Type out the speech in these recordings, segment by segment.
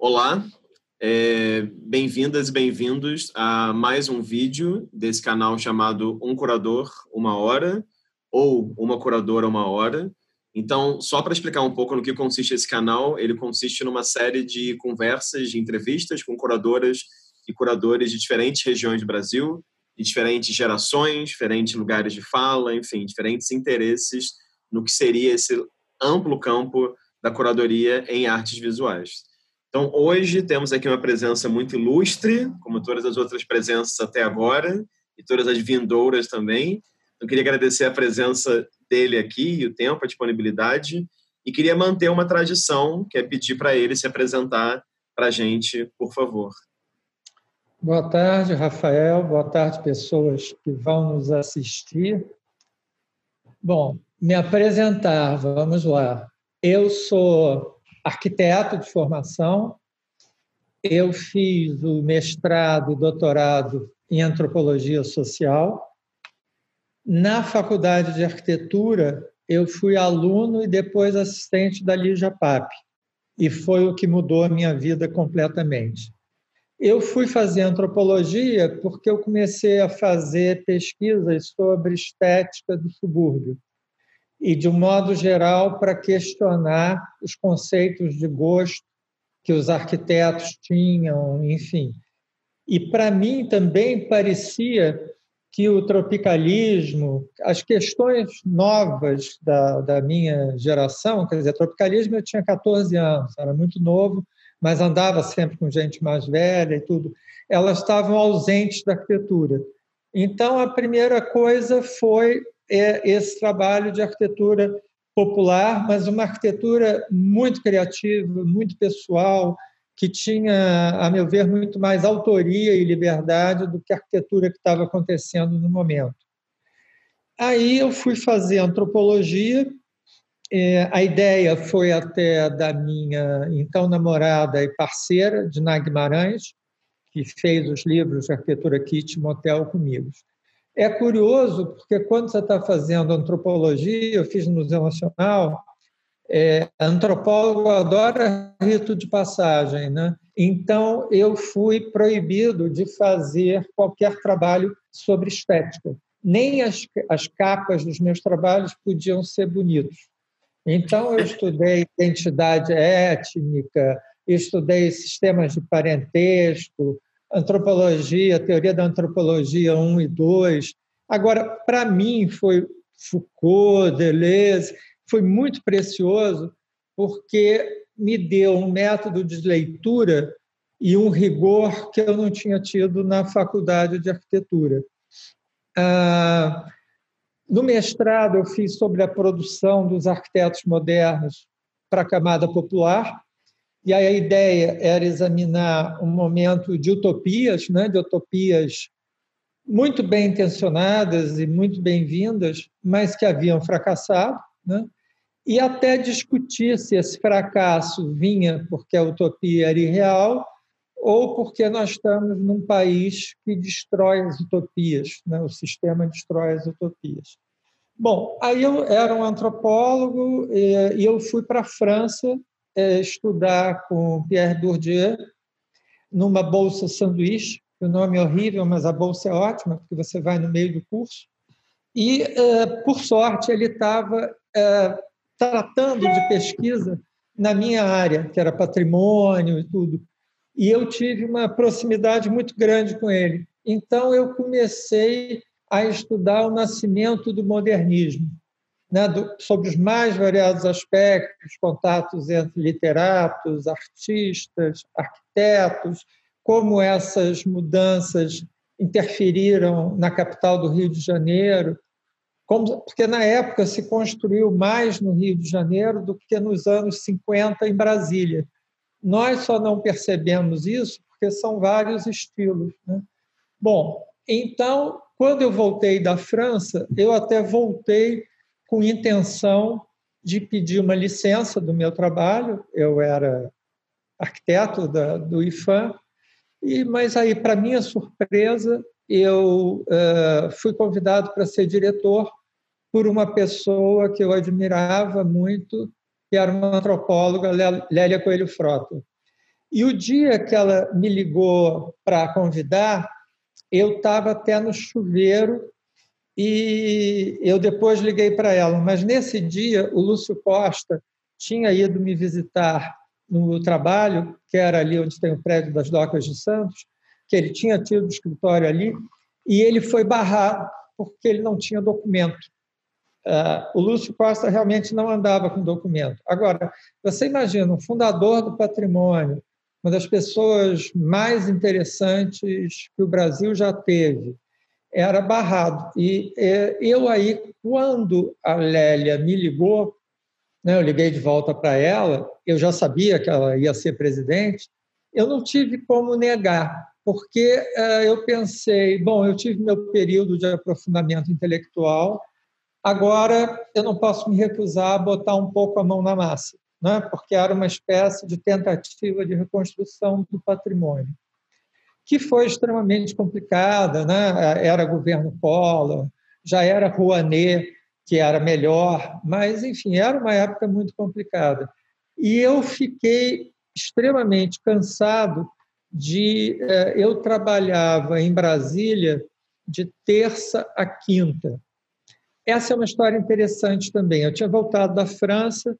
Olá, é, bem-vindas e bem-vindos a mais um vídeo desse canal chamado Um Curador, Uma Hora, ou Uma Curadora, Uma Hora. Então, só para explicar um pouco no que consiste esse canal, ele consiste numa série de conversas, de entrevistas com curadoras e curadores de diferentes regiões do Brasil, de diferentes gerações, diferentes lugares de fala, enfim, diferentes interesses no que seria esse amplo campo da curadoria em artes visuais. Então, hoje temos aqui uma presença muito ilustre, como todas as outras presenças até agora, e todas as vindouras também. Eu queria agradecer a presença dele aqui, e o tempo, a disponibilidade, e queria manter uma tradição, que é pedir para ele se apresentar para a gente, por favor. Boa tarde, Rafael. Boa tarde, pessoas que vão nos assistir. Bom, me apresentar, vamos lá. Eu sou arquiteto de formação, eu fiz o mestrado e doutorado em antropologia social. Na faculdade de arquitetura, eu fui aluno e depois assistente da Lígia Pape, e foi o que mudou a minha vida completamente. Eu fui fazer antropologia porque eu comecei a fazer pesquisas sobre estética do subúrbio e, de um modo geral, para questionar os conceitos de gosto que os arquitetos tinham, enfim. E para mim também parecia que o tropicalismo, as questões novas da, da minha geração, quer dizer, tropicalismo eu tinha 14 anos, era muito novo, mas andava sempre com gente mais velha e tudo, elas estavam ausentes da arquitetura. Então, a primeira coisa foi é, esse trabalho de arquitetura popular, mas uma arquitetura muito criativa, muito pessoal, que tinha, a meu ver, muito mais autoria e liberdade do que a arquitetura que estava acontecendo no momento. Aí eu fui fazer antropologia é, a ideia foi até da minha então namorada e parceira, Diná Guimarães, que fez os livros de arquitetura Kit Motel comigo. É curioso, porque quando você está fazendo antropologia, eu fiz no Museu Nacional, é, antropólogo adora rito de passagem, né? Então, eu fui proibido de fazer qualquer trabalho sobre estética. Nem as, as capas dos meus trabalhos podiam ser bonitos. Então, eu estudei identidade étnica, estudei sistemas de parentesco, antropologia, teoria da antropologia 1 e 2. Agora, para mim, foi Foucault, Deleuze, foi muito precioso porque me deu um método de leitura e um rigor que eu não tinha tido na faculdade de arquitetura. Ah, no mestrado, eu fiz sobre a produção dos arquitetos modernos para a camada popular, e aí a ideia era examinar um momento de utopias, né, de utopias muito bem intencionadas e muito bem-vindas, mas que haviam fracassado, né? e até discutir se esse fracasso vinha porque a utopia era irreal ou porque nós estamos num país que destrói as utopias, né? o sistema destrói as utopias. Bom, aí eu era um antropólogo e eu fui para a França estudar com Pierre Bourdieu numa bolsa sanduíche, o nome é horrível, mas a bolsa é ótima, porque você vai no meio do curso. E, é, por sorte, ele estava é, tratando de pesquisa na minha área, que era patrimônio e tudo e eu tive uma proximidade muito grande com ele. Então eu comecei a estudar o nascimento do modernismo, né, do, sobre os mais variados aspectos, contatos entre literatos, artistas, arquitetos, como essas mudanças interferiram na capital do Rio de Janeiro, como, porque na época se construiu mais no Rio de Janeiro do que nos anos 50 em Brasília. Nós só não percebemos isso porque são vários estilos. Né? Bom, então, quando eu voltei da França, eu até voltei com intenção de pedir uma licença do meu trabalho. Eu era arquiteto da, do IFAM, e, mas aí, para minha surpresa, eu uh, fui convidado para ser diretor por uma pessoa que eu admirava muito, que era uma antropóloga, Lélia Coelho Frota. E o dia que ela me ligou para convidar, eu estava até no chuveiro e eu depois liguei para ela. Mas nesse dia, o Lúcio Costa tinha ido me visitar no trabalho, que era ali onde tem o prédio das Docas de Santos, que ele tinha tido escritório ali, e ele foi barrado porque ele não tinha documento. Uh, o Lúcio Costa realmente não andava com documento. Agora, você imagina, um fundador do patrimônio, uma das pessoas mais interessantes que o Brasil já teve, era barrado. E é, eu aí, quando a Lélia me ligou, né, eu liguei de volta para ela, eu já sabia que ela ia ser presidente, eu não tive como negar, porque uh, eu pensei, bom, eu tive meu período de aprofundamento intelectual, agora eu não posso me recusar a botar um pouco a mão na massa, né, porque era uma espécie de tentativa de reconstrução do patrimônio, que foi extremamente complicada, né, era governo Collor, já era Rouanet, que era melhor, mas, enfim, era uma época muito complicada. E eu fiquei extremamente cansado de eh, eu trabalhava em Brasília de terça a quinta. Essa é uma história interessante também. Eu tinha voltado da França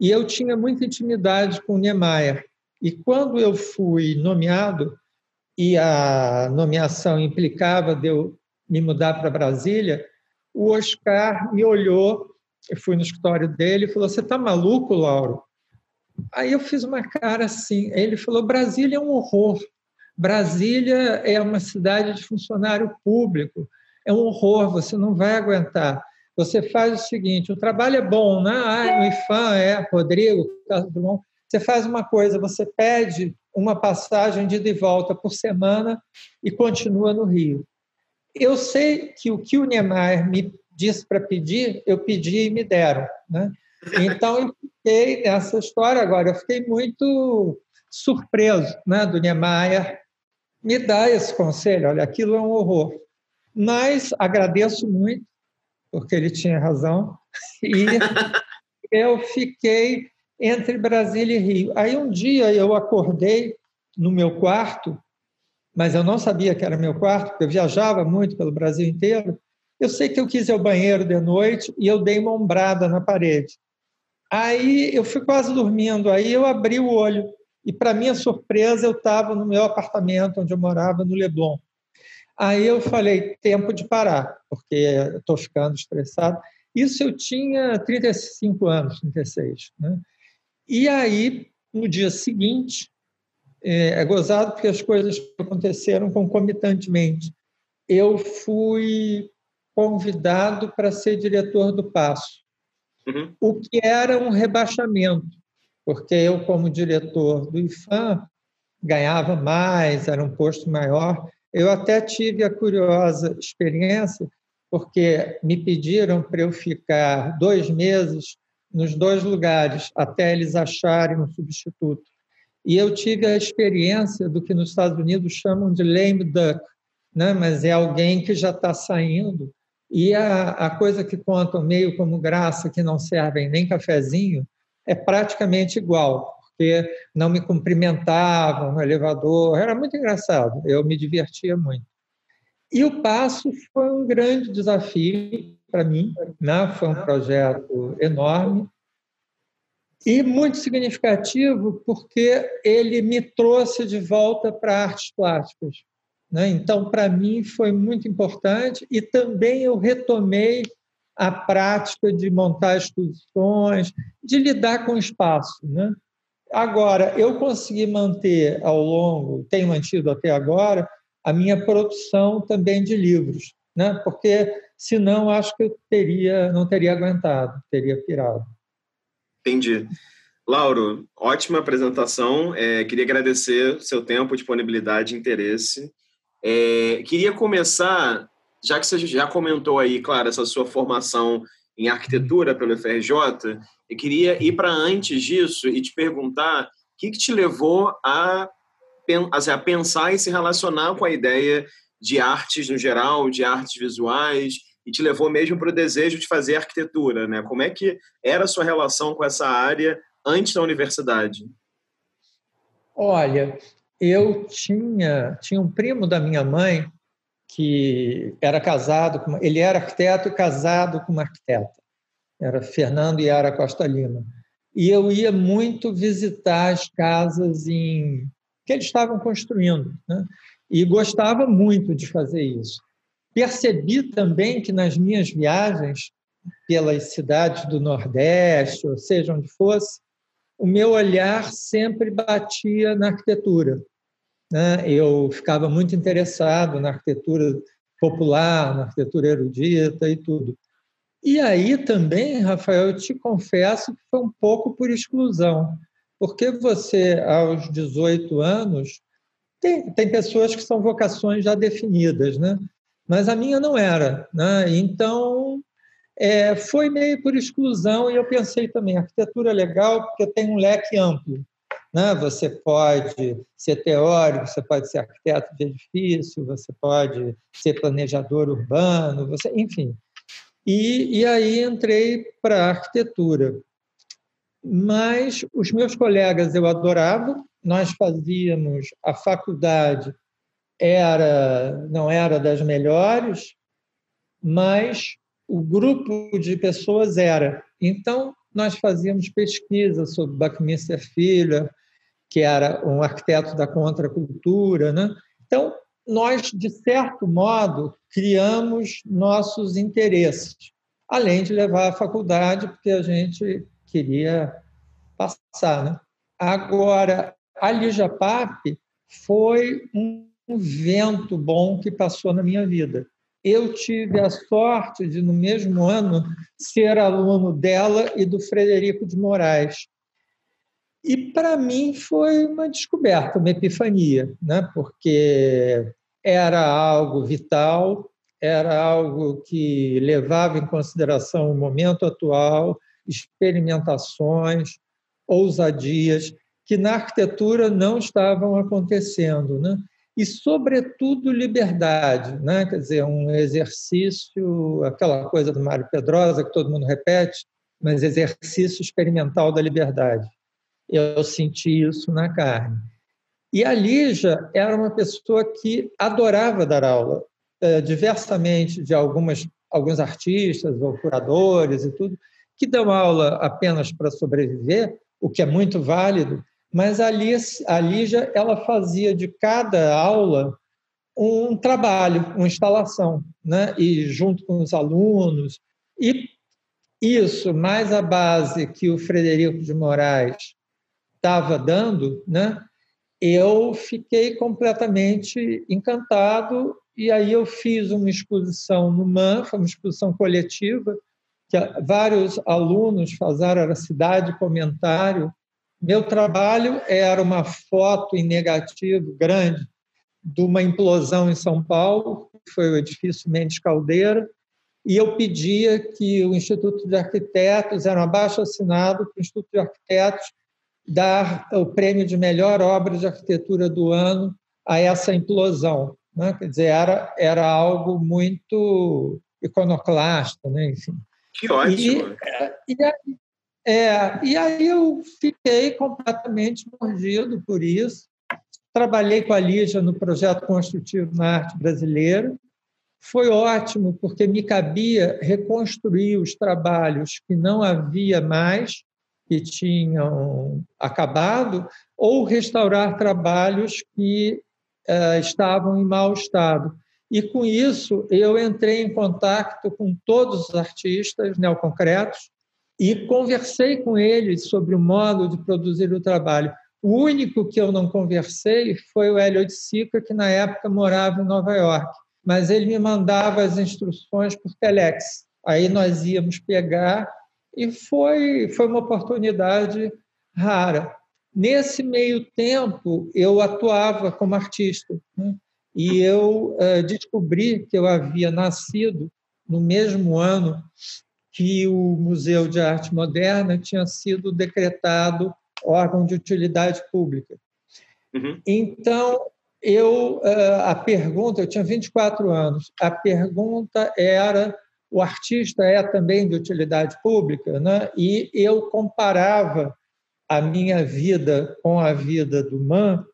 e eu tinha muita intimidade com Niemeyer. E quando eu fui nomeado e a nomeação implicava de eu me mudar para Brasília, o Oscar me olhou, eu fui no escritório dele e falou: "Você está maluco, Lauro? Aí eu fiz uma cara assim. Ele falou: Brasília é um horror. Brasília é uma cidade de funcionário público. É um horror, você não vai aguentar. Você faz o seguinte: o trabalho é bom, né? Ah, no IFAM é, Rodrigo, Drummond. Você faz uma coisa, você pede uma passagem de ida e volta por semana e continua no Rio. Eu sei que o que o Niemeyer me disse para pedir, eu pedi e me deram. Né? Então, eu fiquei nessa história agora, eu fiquei muito surpreso né, do Niemeyer me dar esse conselho, olha, aquilo é um horror. Mas agradeço muito, porque ele tinha razão, e eu fiquei entre Brasília e Rio. Aí um dia eu acordei no meu quarto, mas eu não sabia que era meu quarto, porque eu viajava muito pelo Brasil inteiro. Eu sei que eu quis ir ao banheiro de noite e eu dei uma ombrada na parede. Aí eu fui quase dormindo, aí eu abri o olho e, para minha surpresa, eu estava no meu apartamento onde eu morava, no Leblon. Aí eu falei, tempo de parar, porque estou ficando estressado. Isso eu tinha 35 anos, 36. Né? E aí, no dia seguinte, é, é gozado porque as coisas aconteceram concomitantemente. Eu fui convidado para ser diretor do Passo uhum. o que era um rebaixamento, porque eu, como diretor do IFAM, ganhava mais, era um posto maior. Eu até tive a curiosa experiência, porque me pediram para eu ficar dois meses nos dois lugares, até eles acharem um substituto. E eu tive a experiência do que nos Estados Unidos chamam de lame duck, né? mas é alguém que já está saindo e a, a coisa que contam meio como graça, que não servem nem cafezinho, é praticamente igual, porque não me cumprimentavam no elevador, era muito engraçado, eu me divertia muito. E o passo foi um grande desafio para mim, né? foi um projeto enorme e muito significativo porque ele me trouxe de volta para artes plásticas. Né? Então, para mim, foi muito importante e também eu retomei a prática de montar exposições, de lidar com o espaço. Né? Agora, eu consegui manter ao longo, tenho mantido até agora, a minha produção também de livros, né? porque senão acho que eu teria, não teria aguentado, teria pirado. Entendi. Lauro, ótima apresentação. É, queria agradecer seu tempo, disponibilidade e interesse. É, queria começar, já que você já comentou aí, claro, essa sua formação em arquitetura pelo FRJ, eu queria ir para antes disso e te perguntar o que, que te levou a, a pensar e se relacionar com a ideia de artes no geral, de artes visuais, e te levou mesmo para o desejo de fazer arquitetura, né? Como é que era a sua relação com essa área antes da universidade? Olha, eu tinha, tinha um primo da minha mãe que era casado, com, ele era arquiteto e casado com uma arquiteta. Era Fernando Yara Costa Lima. E eu ia muito visitar as casas em que eles estavam construindo, né? e gostava muito de fazer isso. Percebi também que nas minhas viagens pelas cidades do Nordeste, ou seja, onde fosse, o meu olhar sempre batia na arquitetura. Né? Eu ficava muito interessado na arquitetura popular, na arquitetura erudita e tudo. E aí também, Rafael, eu te confesso que foi um pouco por exclusão, porque você, aos 18 anos, tem, tem pessoas que são vocações já definidas, né? Mas a minha não era. Né? Então, é, foi meio por exclusão, e eu pensei também, arquitetura é legal porque tem um leque amplo. Né? Você pode ser teórico, você pode ser arquiteto de edifício, você pode ser planejador urbano, você, enfim. E, e aí entrei para arquitetura. Mas os meus colegas eu adorava, nós fazíamos a faculdade era não era das melhores, mas o grupo de pessoas era. Então nós fazíamos pesquisa sobre Buckminster Filho, que era um arquiteto da contracultura, né? Então nós de certo modo criamos nossos interesses, além de levar à faculdade porque a gente queria passar, né? Agora a Lijapap foi um vento bom que passou na minha vida. Eu tive a sorte de, no mesmo ano, ser aluno dela e do Frederico de Moraes. E, para mim, foi uma descoberta, uma epifania, né? porque era algo vital, era algo que levava em consideração o momento atual, experimentações, ousadias que na arquitetura não estavam acontecendo, né? E sobretudo liberdade, né? Quer dizer, um exercício, aquela coisa do Mário Pedrosa que todo mundo repete, mas exercício experimental da liberdade. Eu senti isso na carne. E a Lígia era uma pessoa que adorava dar aula, eh, diversamente de algumas alguns artistas ou curadores e tudo, que dão aula apenas para sobreviver, o que é muito válido, mas a, a Lígia ela fazia de cada aula um trabalho, uma instalação, né? e junto com os alunos. E isso, mais a base que o Frederico de Moraes estava dando, né? eu fiquei completamente encantado e aí eu fiz uma exposição no MAN, foi uma exposição coletiva, que vários alunos fizeram, era cidade comentário. Meu trabalho era uma foto em negativo grande de uma implosão em São Paulo, que foi o edifício Mendes Caldeira, e eu pedia que o Instituto de Arquitetos, era um abaixo assinado para o Instituto de Arquitetos dar o prêmio de melhor obra de arquitetura do ano a essa implosão. Né? Quer dizer, era, era algo muito iconoclasta, né? enfim. Que ótimo! E, e, aí, é, e aí eu fiquei completamente mordido por isso. Trabalhei com a Lígia no projeto construtivo na arte brasileira. Foi ótimo, porque me cabia reconstruir os trabalhos que não havia mais, que tinham acabado, ou restaurar trabalhos que uh, estavam em mau estado. E com isso eu entrei em contato com todos os artistas neoconcretos e conversei com eles sobre o modo de produzir o trabalho. O único que eu não conversei foi o Hélio de Sica, que na época morava em Nova York, mas ele me mandava as instruções por telex. Aí nós íamos pegar e foi foi uma oportunidade rara. Nesse meio tempo, eu atuava como artista. Né? E eu uh, descobri que eu havia nascido no mesmo ano que o Museu de Arte Moderna tinha sido decretado órgão de utilidade pública. Uhum. Então, eu uh, a pergunta, eu tinha 24 anos, a pergunta era o artista é também de utilidade pública, né? E eu comparava a minha vida com a vida do Man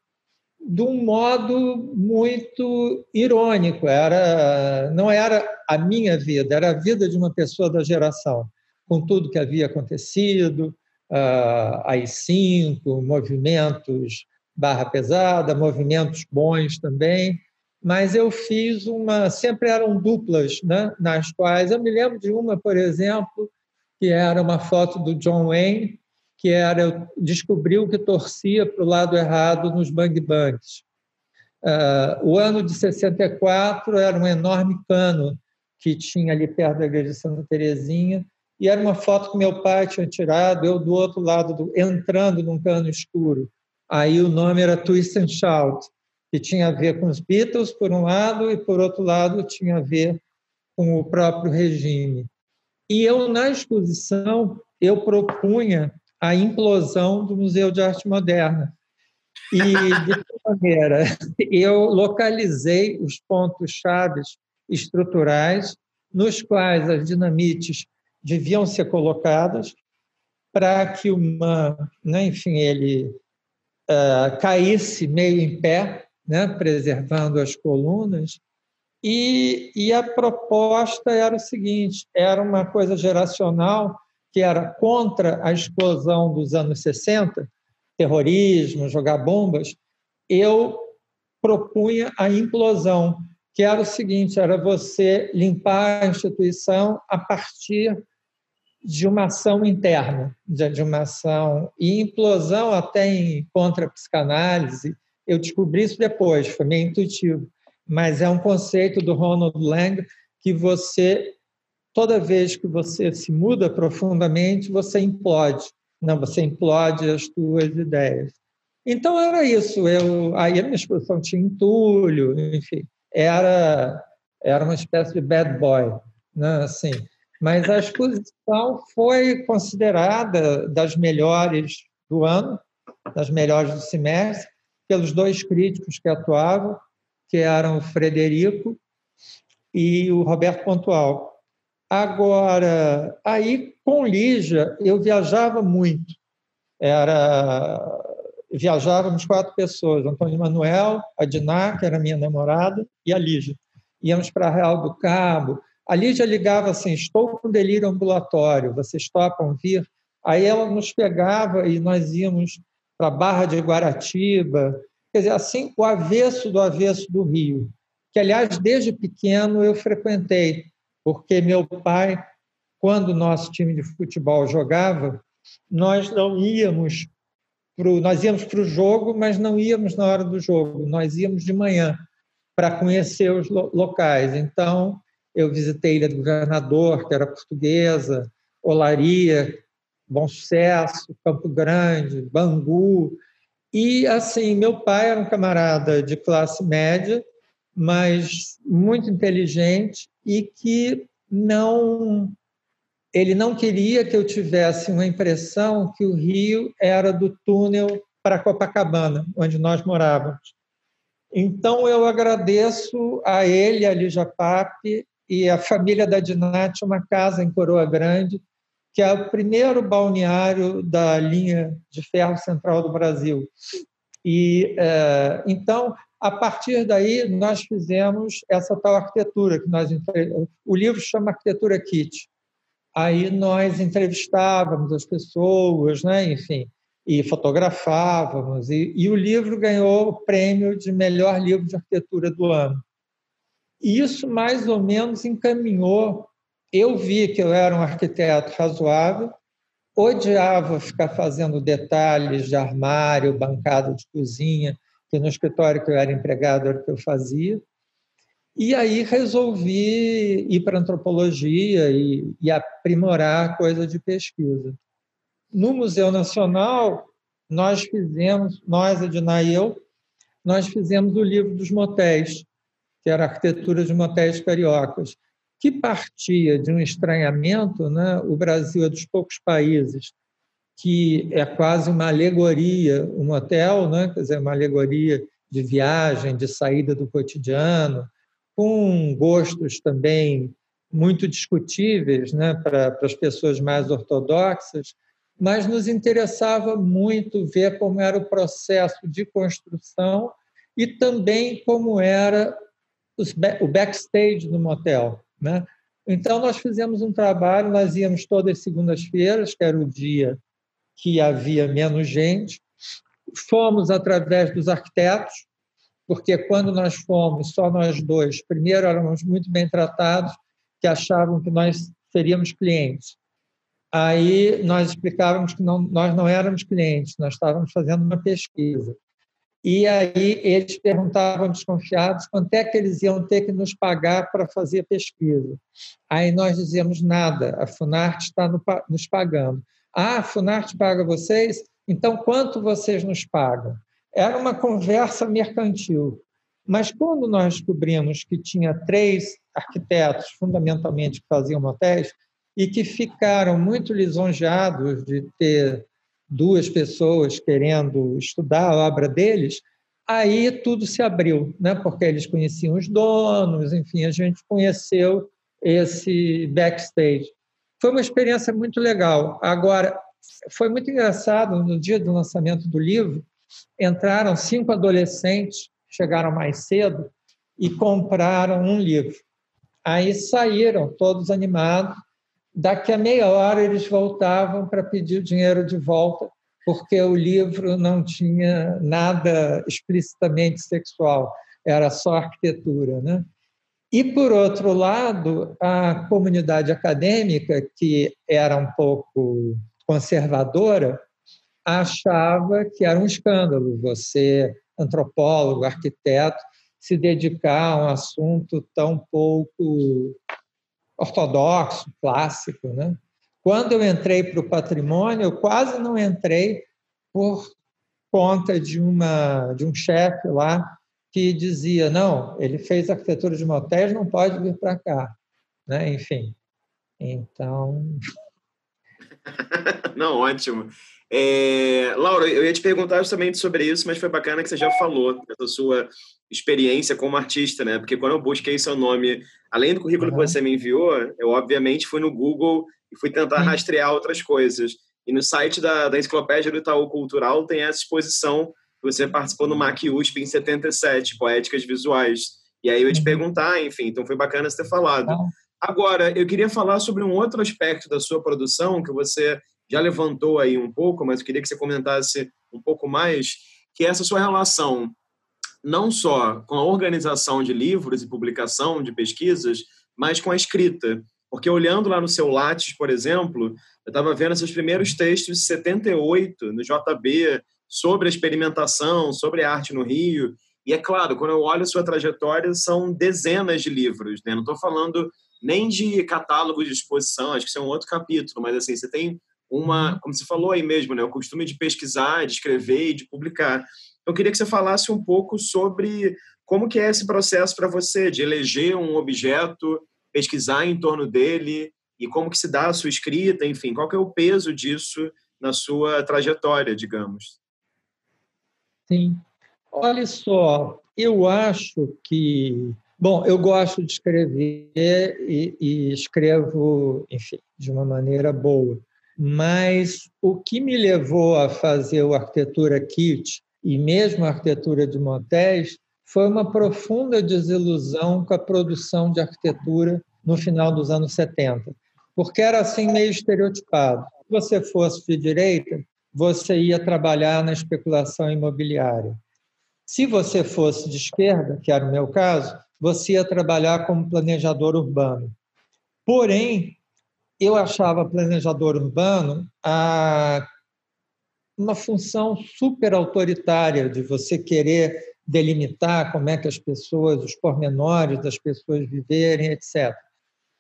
de um modo muito irônico. Era, não era a minha vida, era a vida de uma pessoa da geração, com tudo que havia acontecido, uh, AI-5, movimentos barra pesada, movimentos bons também, mas eu fiz uma, sempre eram duplas, né, nas quais eu me lembro de uma, por exemplo, que era uma foto do John Wayne, que era eu descobriu que torcia para o lado errado nos bang bangs. Uh, o ano de 64 era um enorme cano que tinha ali perto da igreja de Santa Terezinha e era uma foto que meu pai tinha tirado, eu do outro lado, do, entrando num cano escuro. Aí o nome era Twist and Shout, que tinha a ver com os Beatles, por um lado, e por outro lado tinha a ver com o próprio regime. E eu, na exposição, eu propunha a implosão do Museu de Arte Moderna. E, de que maneira? Eu localizei os pontos chaves estruturais nos quais as dinamites deviam ser colocadas para que uma, né, enfim, ele uh, caísse meio em pé, né, preservando as colunas. E, e a proposta era o seguinte: era uma coisa geracional que era contra a explosão dos anos 60, terrorismo, jogar bombas, eu propunha a implosão, que era o seguinte: era você limpar a instituição a partir de uma ação interna, de uma ação e implosão até em contra a psicanálise. Eu descobri isso depois, foi meio intuitivo, mas é um conceito do Ronald Lang que você toda vez que você se muda profundamente, você implode, não, você implode as suas ideias. Então era isso. Eu, aí a minha exposição tinha entulho, enfim, era era uma espécie de bad boy, né? Assim, mas a exposição foi considerada das melhores do ano, das melhores do semestre, pelos dois críticos que atuavam, que eram o Frederico e o Roberto Pontual. Agora, aí com Lígia, eu viajava muito. Era viajávamos quatro pessoas, Antônio Manuel, a Diná, que era minha namorada, e a Lígia. Íamos para Real do Cabo. A Lígia ligava assim: estou com delírio ambulatório, vocês topam vir? Aí ela nos pegava e nós íamos para a Barra de Guaratiba, quer dizer, assim, o avesso do avesso do Rio, que, aliás, desde pequeno eu frequentei porque meu pai, quando nosso time de futebol jogava, nós não íamos pro, nós íamos para o jogo, mas não íamos na hora do jogo, nós íamos de manhã para conhecer os locais. Então, eu visitei Ilha do Governador, que era portuguesa, Olaria, Bom Sucesso, Campo Grande, Bangu. E, assim, meu pai era um camarada de classe média, mas muito inteligente e que não ele não queria que eu tivesse uma impressão que o Rio era do túnel para Copacabana, onde nós morávamos. Então eu agradeço a ele, a Lígia Pape e a família da Dinati uma casa em Coroa Grande, que é o primeiro balneário da linha de ferro central do Brasil. E é, então a partir daí, nós fizemos essa tal arquitetura que nós o livro chama Arquitetura Kit. Aí nós entrevistávamos as pessoas, né, enfim, e fotografávamos e, e o livro ganhou o prêmio de melhor livro de arquitetura do ano. E isso mais ou menos encaminhou. Eu vi que eu era um arquiteto razoável, odiava ficar fazendo detalhes de armário, bancada de cozinha, que no escritório que eu era empregado era o que eu fazia. E aí resolvi ir para antropologia e, e aprimorar coisa de pesquisa. No Museu Nacional, nós fizemos, nós, Edna e eu, nós fizemos o livro dos motéis, que era a arquitetura de motéis cariocas, que partia de um estranhamento, né? o Brasil é dos poucos países que é quase uma alegoria, um hotel, né? quer dizer, uma alegoria de viagem, de saída do cotidiano, com gostos também muito discutíveis né? para, para as pessoas mais ortodoxas, mas nos interessava muito ver como era o processo de construção e também como era o backstage do motel. Né? Então, nós fizemos um trabalho, nós íamos todas as segundas-feiras, que era o dia que havia menos gente, fomos através dos arquitetos, porque quando nós fomos, só nós dois, primeiro éramos muito bem tratados, que achavam que nós seríamos clientes. Aí nós explicávamos que não, nós não éramos clientes, nós estávamos fazendo uma pesquisa. E aí eles perguntavam desconfiados quanto é que eles iam ter que nos pagar para fazer pesquisa. Aí nós dizíamos nada, a Funarte está nos pagando. Ah, a Funarte paga vocês? Então quanto vocês nos pagam? Era uma conversa mercantil. Mas quando nós descobrimos que tinha três arquitetos, fundamentalmente, que faziam motéis, e que ficaram muito lisonjeados de ter duas pessoas querendo estudar a obra deles, aí tudo se abriu, né? porque eles conheciam os donos, enfim, a gente conheceu esse backstage. Foi uma experiência muito legal. Agora, foi muito engraçado, no dia do lançamento do livro, entraram cinco adolescentes, chegaram mais cedo, e compraram um livro. Aí saíram todos animados, Daqui a meia hora eles voltavam para pedir o dinheiro de volta, porque o livro não tinha nada explicitamente sexual, era só arquitetura. Né? E, por outro lado, a comunidade acadêmica, que era um pouco conservadora, achava que era um escândalo você, antropólogo, arquiteto, se dedicar a um assunto tão pouco ortodoxo, clássico. Né? Quando eu entrei para o patrimônio, eu quase não entrei por conta de, uma, de um chefe lá que dizia, não, ele fez arquitetura de motéis, não pode vir para cá. Né? Enfim, então... Não, ótimo. É, Laura, eu ia te perguntar justamente sobre isso, mas foi bacana que você já falou da sua experiência como artista, né? Porque quando eu busquei seu nome, além do currículo uhum. que você me enviou, eu obviamente fui no Google e fui tentar uhum. rastrear outras coisas. E no site da, da Enciclopédia do Itaú Cultural tem essa exposição você participou no MAC USP em 77, Poéticas Visuais. E aí eu ia te uhum. perguntar, enfim, então foi bacana você ter falado. Agora, eu queria falar sobre um outro aspecto da sua produção que você já levantou aí um pouco, mas eu queria que você comentasse um pouco mais, que é essa sua relação não só com a organização de livros e publicação de pesquisas, mas com a escrita. Porque olhando lá no seu Lattes, por exemplo, eu estava vendo esses primeiros textos de 78 no JB sobre a experimentação, sobre a arte no Rio. E é claro, quando eu olho a sua trajetória, são dezenas de livros. Né? Não estou falando nem de catálogo de exposição, acho que isso é um outro capítulo, mas assim, você tem uma, como você falou aí mesmo, né, o costume de pesquisar, de escrever e de publicar. Eu queria que você falasse um pouco sobre como que é esse processo para você de eleger um objeto, pesquisar em torno dele e como que se dá a sua escrita, enfim, qual que é o peso disso na sua trajetória, digamos. Sim. Olha só, eu acho que Bom, eu gosto de escrever e, e, escrevo, enfim, de uma maneira boa. Mas o que me levou a fazer o Arquitetura Kit e mesmo a arquitetura de motéis foi uma profunda desilusão com a produção de arquitetura no final dos anos 70, porque era assim meio estereotipado. Se você fosse de direita, você ia trabalhar na especulação imobiliária. Se você fosse de esquerda, que era o meu caso, você ia trabalhar como planejador urbano. Porém, eu achava planejador urbano a uma função super autoritária de você querer delimitar como é que as pessoas, os pormenores das pessoas viverem, etc.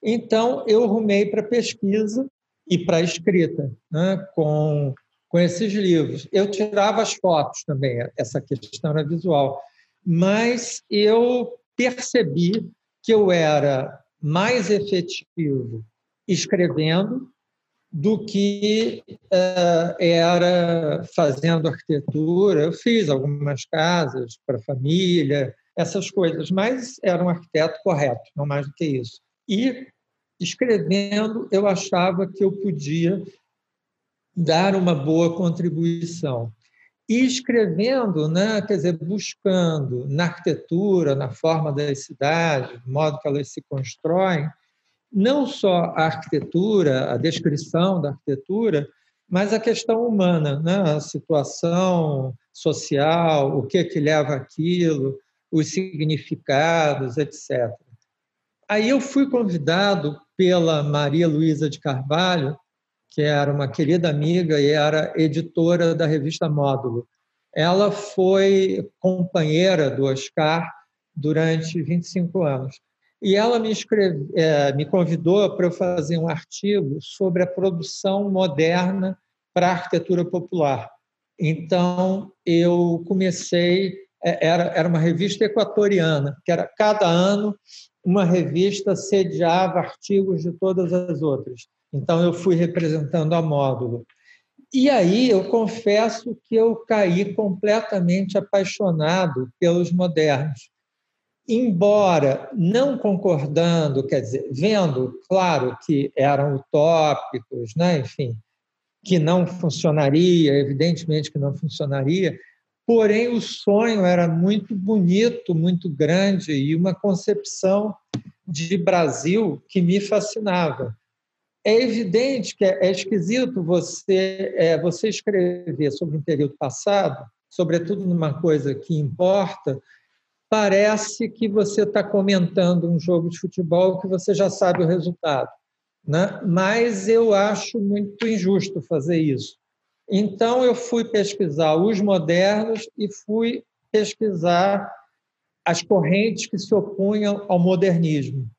Então, eu rumei para pesquisa e para escrita, né, com, com esses livros. Eu tirava as fotos também, essa questão era visual, mas eu percebi que eu era mais efetivo escrevendo do que uh, era fazendo arquitetura. Eu fiz algumas casas para família, essas coisas, mas era um arquiteto correto, não mais do que isso. E escrevendo, eu achava que eu podia dar uma boa contribuição. E escrevendo, né, quer dizer, buscando na arquitetura, na forma das cidades, no modo que elas se constroem, não só a arquitetura, a descrição da arquitetura, mas a questão humana, né? a situação social, o que que leva aquilo, os significados, etc. Aí eu fui convidado pela Maria Luísa de Carvalho, que era uma querida amiga e era editora da revista Módulo. Ela foi companheira do Oscar durante 25 anos. E ela me, escreve, é, me convidou para eu fazer um artigo sobre a produção moderna para a arquitetura popular. Então, eu comecei, é, era, era uma revista equatoriana, que era cada ano uma revista sediava artigos de todas as outras. Então, eu fui representando a módulo. E aí eu confesso que eu caí completamente apaixonado pelos modernos embora não concordando, quer dizer, vendo, claro, que eram utópicos, né? enfim, que não funcionaria, evidentemente que não funcionaria, porém o sonho era muito bonito, muito grande e uma concepção de Brasil que me fascinava. É evidente que é, esquisito você, é, você escrever sobre um período passado, sobretudo numa coisa que importa, parece que você está comentando um jogo de futebol que você já sabe o resultado. Né? Mas eu acho muito injusto fazer isso. Então, eu fui pesquisar os modernos e fui pesquisar as correntes que se opunham ao modernismo.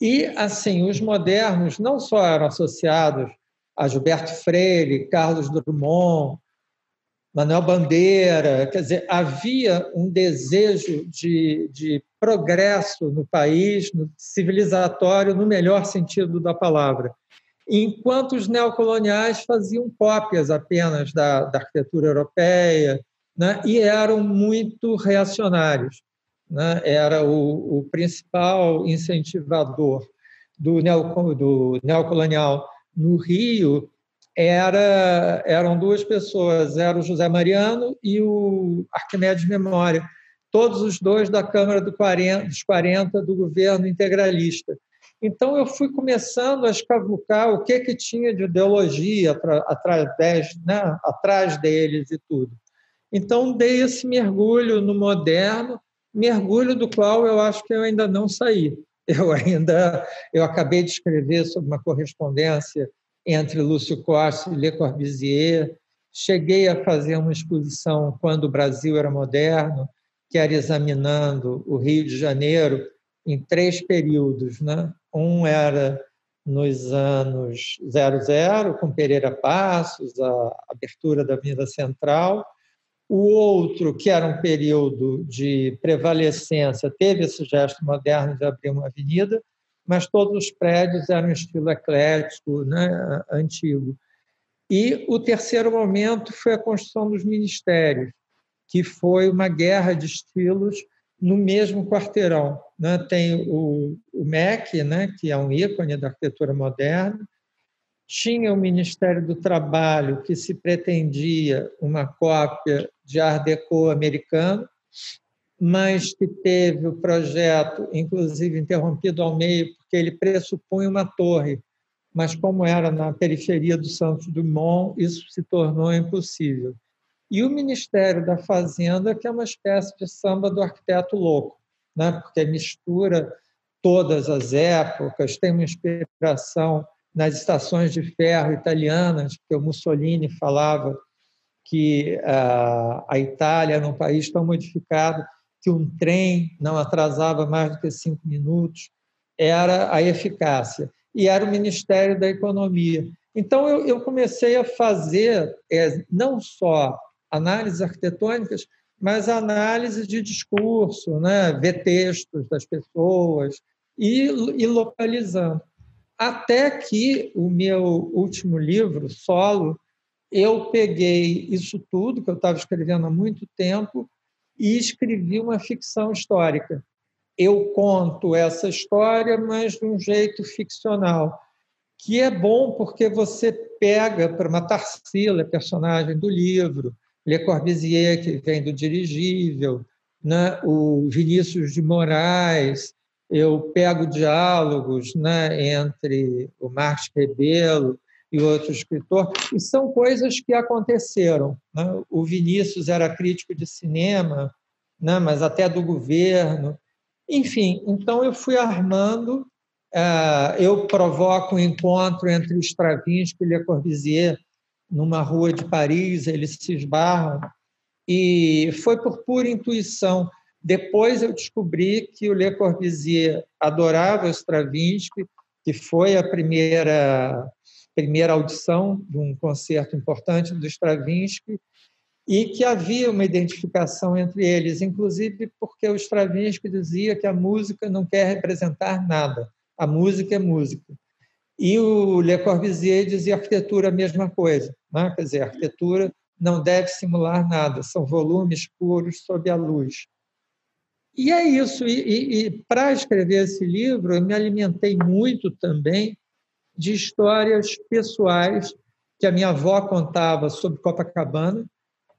E, assim, os modernos não só eram associados a Gilberto Freire, Carlos Drummond, Manuel Bandeira, quer dizer, havia um desejo de, de progresso no país, no civilizatório, no melhor sentido da palavra, enquanto os neocoloniais faziam cópias apenas da, da arquitetura europeia né, e eram muito reacionários. Né, era o, o principal incentivador do, neo, do neocolonial no Rio era, eram duas pessoas, era o José Mariano e o Arquimedes Memória, todos os dois da Câmara do 40, dos 40 do governo integralista. Então eu fui começando a escavucar o que que tinha de ideologia né, atrás deles e tudo. Então dei esse mergulho no moderno, mergulho do qual eu acho que eu ainda não saí. Eu ainda eu acabei de escrever sobre uma correspondência entre Lúcio Costa e Le Corbusier. Cheguei a fazer uma exposição quando o Brasil era moderno, que era examinando o Rio de Janeiro em três períodos. Né? Um era nos anos 00, com Pereira Passos, a abertura da Avenida Central. O outro, que era um período de prevalecência, teve esse gesto moderno de abrir uma avenida, mas todos os prédios eram estilo eclético, né, antigo. E o terceiro momento foi a construção dos ministérios, que foi uma guerra de estilos no mesmo quarteirão. Né? Tem o, o MEC, né, que é um ícone da arquitetura moderna, tinha o Ministério do Trabalho, que se pretendia uma cópia de Art Deco americano, mas que teve o projeto, inclusive, interrompido ao meio, porque ele pressupunha uma torre, mas como era na periferia do Santos Dumont, isso se tornou impossível. E o Ministério da Fazenda, que é uma espécie de samba do arquiteto louco, né? porque mistura todas as épocas, tem uma inspiração nas estações de ferro italianas, porque o Mussolini falava que a Itália era um país tão modificado que um trem não atrasava mais do que cinco minutos, era a eficácia. E era o Ministério da Economia. Então, eu, eu comecei a fazer é, não só análises arquitetônicas, mas análise de discurso, né? ver textos das pessoas e, e localizando. Até que o meu último livro, Solo, eu peguei isso tudo que eu estava escrevendo há muito tempo e escrevi uma ficção histórica. Eu conto essa história, mas de um jeito ficcional, que é bom porque você pega para uma Tarsila, personagem do livro, Le Corbusier, que vem do dirigível, né? o Vinícius de Moraes, eu pego diálogos né, entre o Marcos Rebelo e outro escritor, e são coisas que aconteceram. Né? O Vinícius era crítico de cinema, né, mas até do governo. Enfim, então eu fui armando, uh, eu provoco um encontro entre Stravinsky e Le Corbusier numa rua de Paris, eles se esbarram, e foi por pura intuição. Depois eu descobri que o Le Corbusier adorava Stravinsky, que foi a primeira primeira audição de um concerto importante do Stravinsky e que havia uma identificação entre eles, inclusive porque o Stravinsky dizia que a música não quer representar nada, a música é música. E o Le Corbusier dizia arquitetura a mesma coisa, né? quer dizer, a arquitetura não deve simular nada, são volumes puros sob a luz. E é isso. E, e, e para escrever esse livro, eu me alimentei muito também de histórias pessoais que a minha avó contava sobre Copacabana.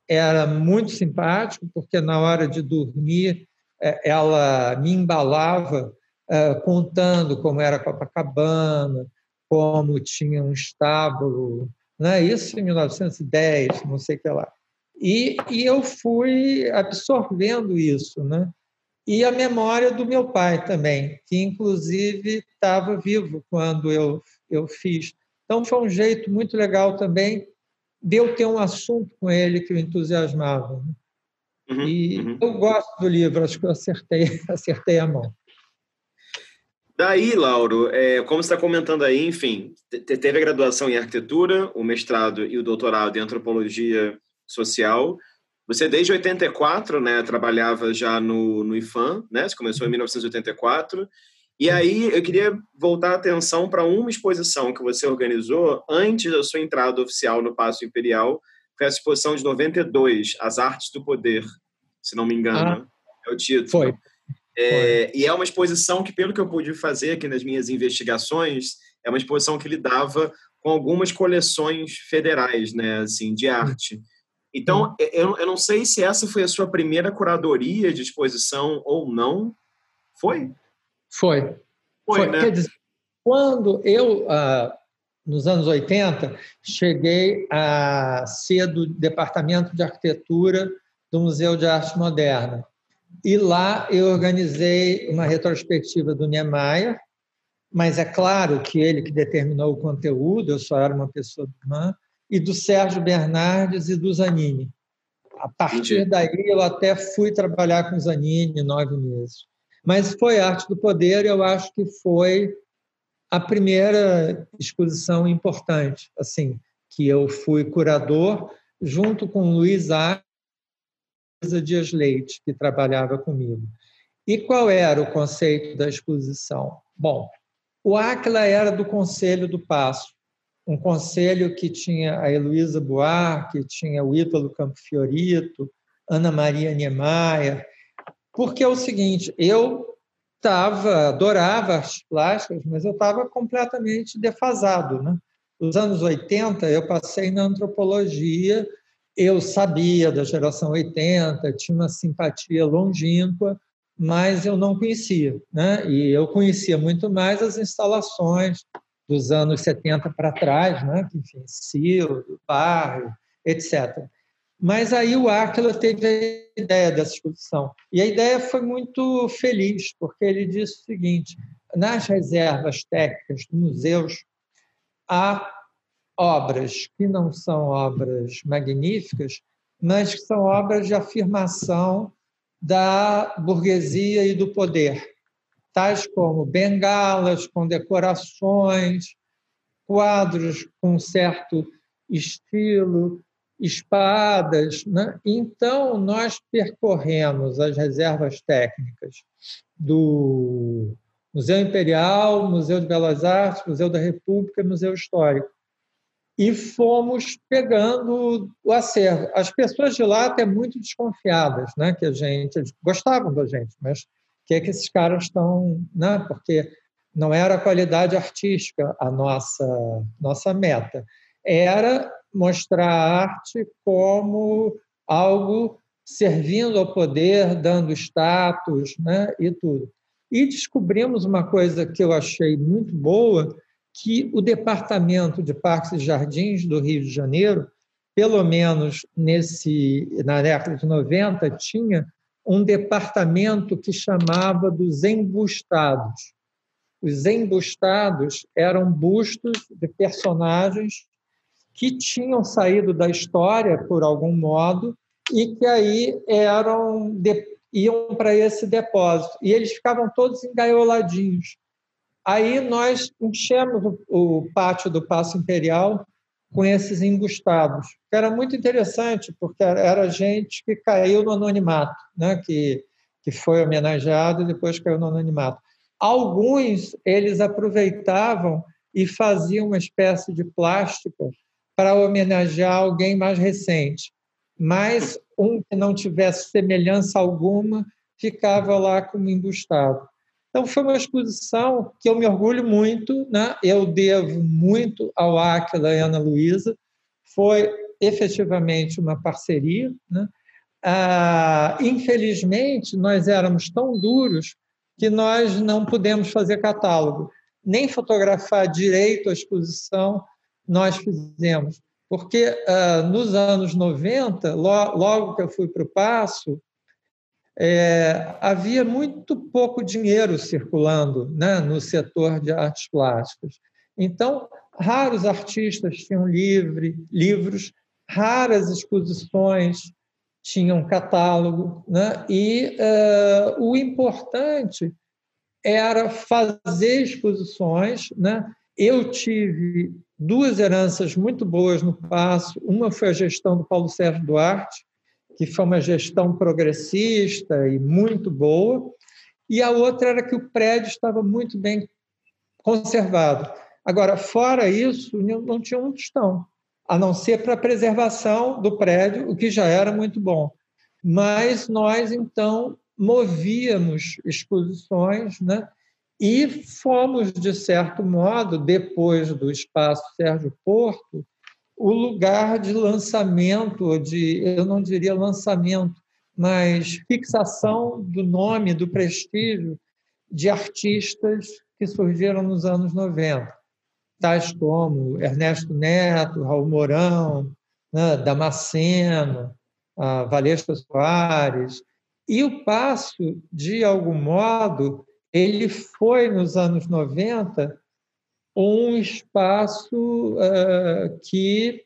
Era muito simpático, porque na hora de dormir é, ela me embalava é, contando como era Copacabana, como tinha um estábulo, né? isso em 1910, não sei o que lá. E, e eu fui absorvendo isso. Né? E a memória do meu pai também, que inclusive estava vivo quando eu, eu fiz. Então foi um jeito muito legal também de eu ter um assunto com ele que o entusiasmava. Uhum, e uhum. eu gosto do livro, acho que eu acertei, acertei a mão. Daí, Lauro, é, como você está comentando aí, enfim, teve a graduação em arquitetura, o mestrado e o doutorado em antropologia social. Você, desde 84, né, trabalhava já no, no IFAM, né? Você começou em 1984. E aí, eu queria voltar a atenção para uma exposição que você organizou antes da sua entrada oficial no Paço Imperial. Foi a exposição de 92, As Artes do Poder, se não me engano. Ah, é o título. Foi. É, e é uma exposição que, pelo que eu pude fazer aqui nas minhas investigações, é uma exposição que lidava com algumas coleções federais, né, assim, de arte. Então, eu, eu não sei se essa foi a sua primeira curadoria de exposição ou não. Foi? Foi. Foi, foi. Né? Quer dizer, quando eu, ah, nos anos 80, cheguei a ser do Departamento de Arquitetura do Museu de Arte Moderna. E lá eu organizei uma retrospectiva do Niemeyer, mas é claro que ele que determinou o conteúdo, eu só era uma pessoa humana, e do Sérgio Bernardes e do Zanini. A partir daí eu até fui trabalhar com o Zanini nove meses. Mas foi Arte do Poder, eu acho que foi a primeira exposição importante, assim, que eu fui curador junto com Luiz Arce Dias Leite, que trabalhava comigo. E qual era o conceito da exposição? Bom, o Aquila era do Conselho do Passo, um conselho que tinha a Heloísa Buarque, tinha o Ítalo Campofiorito, Ana Maria Niemeyer, porque é o seguinte, eu estava, adorava artes plásticas, mas eu estava completamente defasado. Né? Nos anos 80, eu passei na antropologia eu sabia da geração 80, tinha uma simpatia longínqua, mas eu não conhecia. Né? E eu conhecia muito mais as instalações dos anos 70 para trás, né? enfim, Ciro, Barro, etc. Mas aí o Aquila teve a ideia dessa exposição. E a ideia foi muito feliz, porque ele disse o seguinte: nas reservas técnicas dos museus há obras que não são obras magníficas, mas que são obras de afirmação da burguesia e do poder, tais como bengalas com decorações, quadros com certo estilo, espadas. Né? Então, nós percorremos as reservas técnicas do Museu Imperial, Museu de Belas Artes, Museu da República e Museu Histórico e fomos pegando o acervo. As pessoas de lá até muito desconfiadas, né, que a gente eles gostavam da gente, mas que é que esses caras estão, né? Porque Não era a qualidade artística a nossa, nossa meta. Era mostrar a arte como algo servindo ao poder, dando status né, e tudo. E descobrimos uma coisa que eu achei muito boa, que o Departamento de Parques e Jardins do Rio de Janeiro, pelo menos nesse na década de 90, tinha um departamento que chamava dos embustados. Os embustados eram bustos de personagens que tinham saído da história por algum modo e que aí eram iam para esse depósito e eles ficavam todos engaioladinhos. Aí nós enchemos o pátio do Paço Imperial com esses embustados. Era muito interessante, porque era gente que caiu no anonimato, né? que, que foi homenageado e depois caiu no anonimato. Alguns eles aproveitavam e faziam uma espécie de plástica para homenagear alguém mais recente. Mas um que não tivesse semelhança alguma ficava lá como embustado. Então, foi uma exposição que eu me orgulho muito, né? eu devo muito ao Áquila e Ana Luísa, foi efetivamente uma parceria. Né? Ah, infelizmente, nós éramos tão duros que nós não pudemos fazer catálogo, nem fotografar direito a exposição nós fizemos. Porque ah, nos anos 90, logo que eu fui para o Passo, é, havia muito pouco dinheiro circulando né, no setor de artes plásticas. Então, raros artistas tinham livre, livros, raras exposições tinham catálogo, né? e uh, o importante era fazer exposições. Né? Eu tive duas heranças muito boas no Passo. Uma foi a gestão do Paulo Sérgio Duarte, que foi uma gestão progressista e muito boa, e a outra era que o prédio estava muito bem conservado. Agora, fora isso, não tinha um tostão, a não ser para a preservação do prédio, o que já era muito bom. Mas nós, então, movíamos exposições, né? e fomos, de certo modo, depois do espaço Sérgio Porto, o lugar de lançamento, de eu não diria lançamento, mas fixação do nome, do prestígio de artistas que surgiram nos anos 90, tais como Ernesto Neto, Raul Mourão, né, Damasceno, a Valesca Soares. E o passo, de algum modo, ele foi, nos anos 90, um espaço uh, que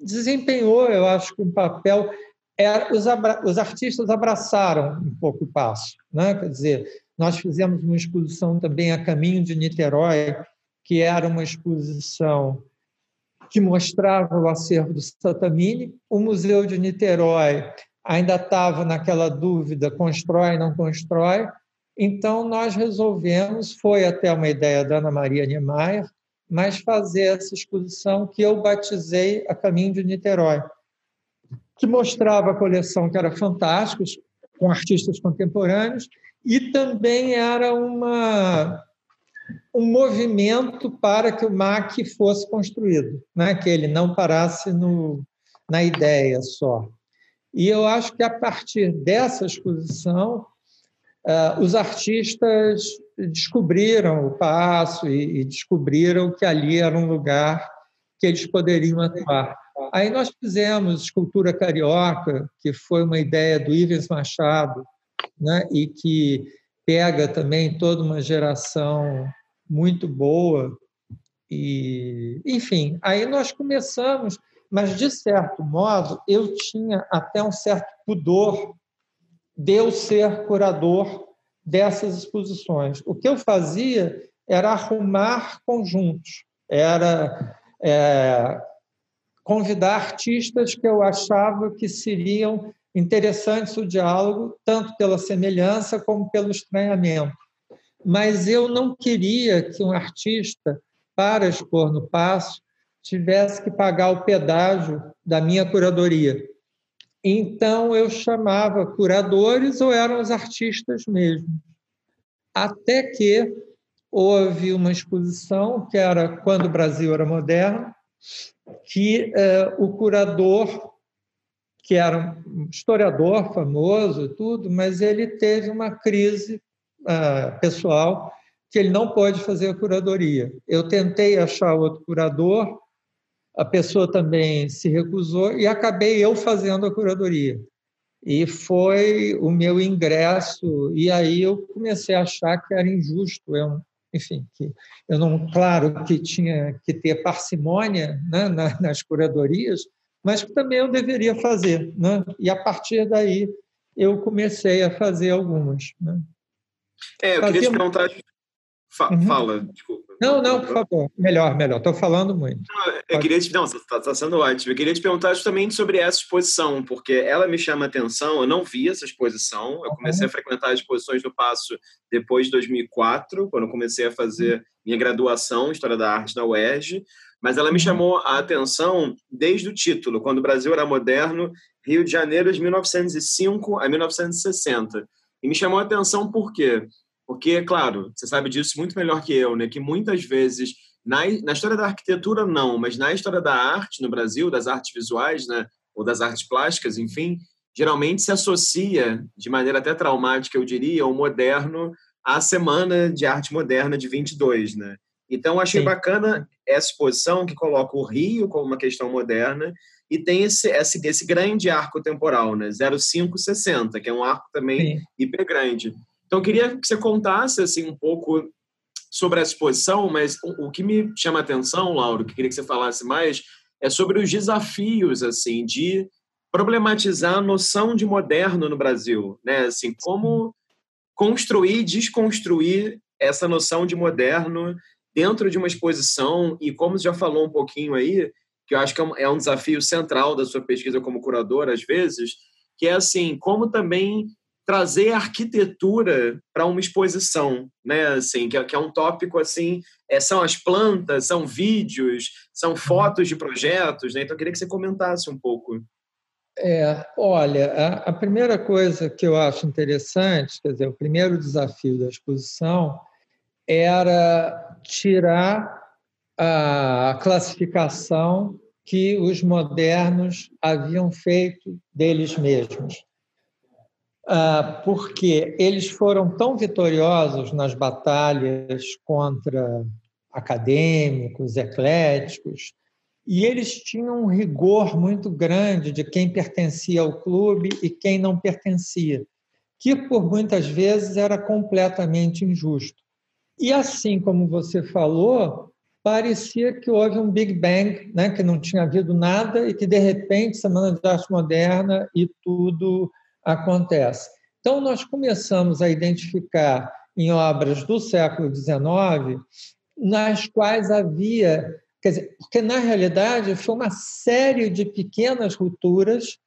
desempenhou, eu acho, um papel. É, os, os, artistas abraçaram um pouco o passo. Né? Quer dizer, nós fizemos uma exposição também a caminho de Niterói, que era uma exposição que mostrava o acervo do Satamini. O Museu de Niterói ainda estava naquela dúvida: constrói, não constrói. Então, nós resolvemos, foi até uma ideia da Ana Maria Niemeyer, mas fazer essa exposição que eu batizei A Caminho de Niterói, que mostrava a coleção que era fantástica, com artistas contemporâneos, e também era uma, um movimento para que o MAC fosse construído, né? que ele não parasse no, na ideia só. E eu acho que a partir dessa exposição Uh, os artistas descobriram o passo e, e, descobriram que ali era um lugar que eles poderiam atuar. Aí nós fizemos escultura carioca, que foi uma ideia do Ivens Machado, né, e que pega também toda uma geração muito boa. E, enfim, aí nós começamos, mas de certo modo eu tinha até um certo pudor de eu ser curador dessas exposições. O que eu fazia era arrumar conjuntos, era é, convidar artistas que eu achava que seriam interessantes o diálogo, tanto pela semelhança como pelo estranhamento. Mas eu não queria que um artista, para expor no Passo, tivesse que pagar o pedágio da minha curadoria. Então eu chamava curadores ou eram os artistas mesmo. Até que houve uma exposição que era quando o Brasil era moderno, que eh, o curador, que era um historiador famoso e tudo, mas ele teve uma crise uh, pessoal que ele não pode fazer a curadoria. Eu tentei achar outro curador, a pessoa também se recusou e acabei eu fazendo a curadoria. E foi o meu ingresso, e aí eu comecei a achar que era injusto, eu, enfim, que eu não, claro que tinha que ter parcimônia né, nas curadorias, mas que também eu deveria fazer. Né? E a partir daí eu comecei a fazer algumas. Né? É, eu queria te perguntar. Fa uhum. Fala, desculpa. Não, não, por favor. Melhor, melhor. Estou falando muito. Não, eu queria te. Não, está tá sendo ótimo. Eu queria te perguntar justamente sobre essa exposição, porque ela me chama a atenção. Eu não vi essa exposição. Eu comecei uhum. a frequentar as exposições do Passo depois de 2004, quando eu comecei a fazer minha graduação em História da Arte na UERJ. Mas ela me uhum. chamou a atenção desde o título, quando o Brasil era moderno, Rio de Janeiro de 1905 a 1960. E me chamou a atenção por quê? Porque, claro, você sabe disso muito melhor que eu, né? Que muitas vezes, na, na história da arquitetura, não, mas na história da arte no Brasil, das artes visuais, né? Ou das artes plásticas, enfim, geralmente se associa, de maneira até traumática, eu diria, o moderno à Semana de Arte Moderna de 22, né? Então, achei Sim. bacana essa exposição que coloca o Rio como uma questão moderna e tem esse, esse, esse grande arco temporal, né? 0560, que é um arco também Sim. hiper grande. Então, eu queria que você contasse assim, um pouco sobre essa exposição, mas o, que me chama a atenção, Lauro, que queria que você falasse mais, é sobre os desafios assim de problematizar a noção de moderno no Brasil, né? Assim, como construir, desconstruir essa noção de moderno dentro de uma exposição e como você já falou um pouquinho aí, que eu acho que é um é desafio central da sua pesquisa como curador, às vezes, que é assim, como também trazer arquitetura para uma exposição, né? Assim, que é, que é um tópico assim, é, são as plantas, são vídeos, são uhum. fotos de projetos, né? Então eu queria que você comentasse um pouco. É, olha, a, a, primeira coisa que eu acho interessante, quer dizer, o primeiro desafio da exposição era tirar a classificação que os modernos haviam feito deles mesmos. Ah, porque eles foram tão vitoriosos nas batalhas contra acadêmicos, ecléticos, e eles tinham um rigor muito grande de quem pertencia ao clube e quem não pertencia, que por muitas vezes era completamente injusto. E assim como você falou, parecia que houve um Big Bang, né, que não tinha havido nada e que de repente Semana de Arte Moderna e tudo acontece. Então nós começamos a identificar em obras do século XIX nas quais havia, quer dizer, porque na realidade foi uma série de pequenas rupturas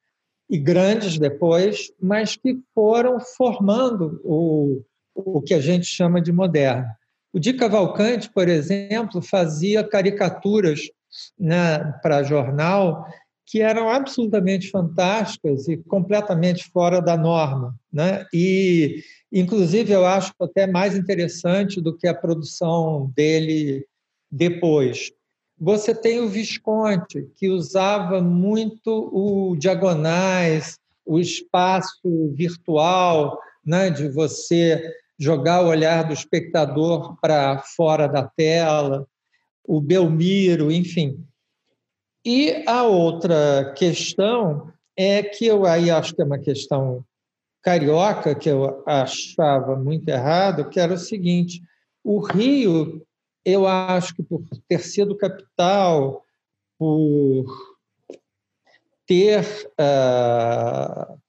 e grandes depois, mas que foram formando o, o que a gente chama de moderno. O Di Cavalcante, por exemplo, fazia caricaturas né, para jornal que eram absolutamente fantásticas e completamente fora da norma. Né? E, inclusive, eu acho até mais interessante do que a produção dele depois. Você tem o Visconti, que usava muito o diagonais, o espaço virtual, né, de você jogar o olhar do espectador para fora da tela, o Belmiro, enfim. E a outra questão é que eu aí acho que é uma questão carioca que eu achava muito errado, que era o seguinte: o Rio, eu acho que por ter sido capital, por ter uh,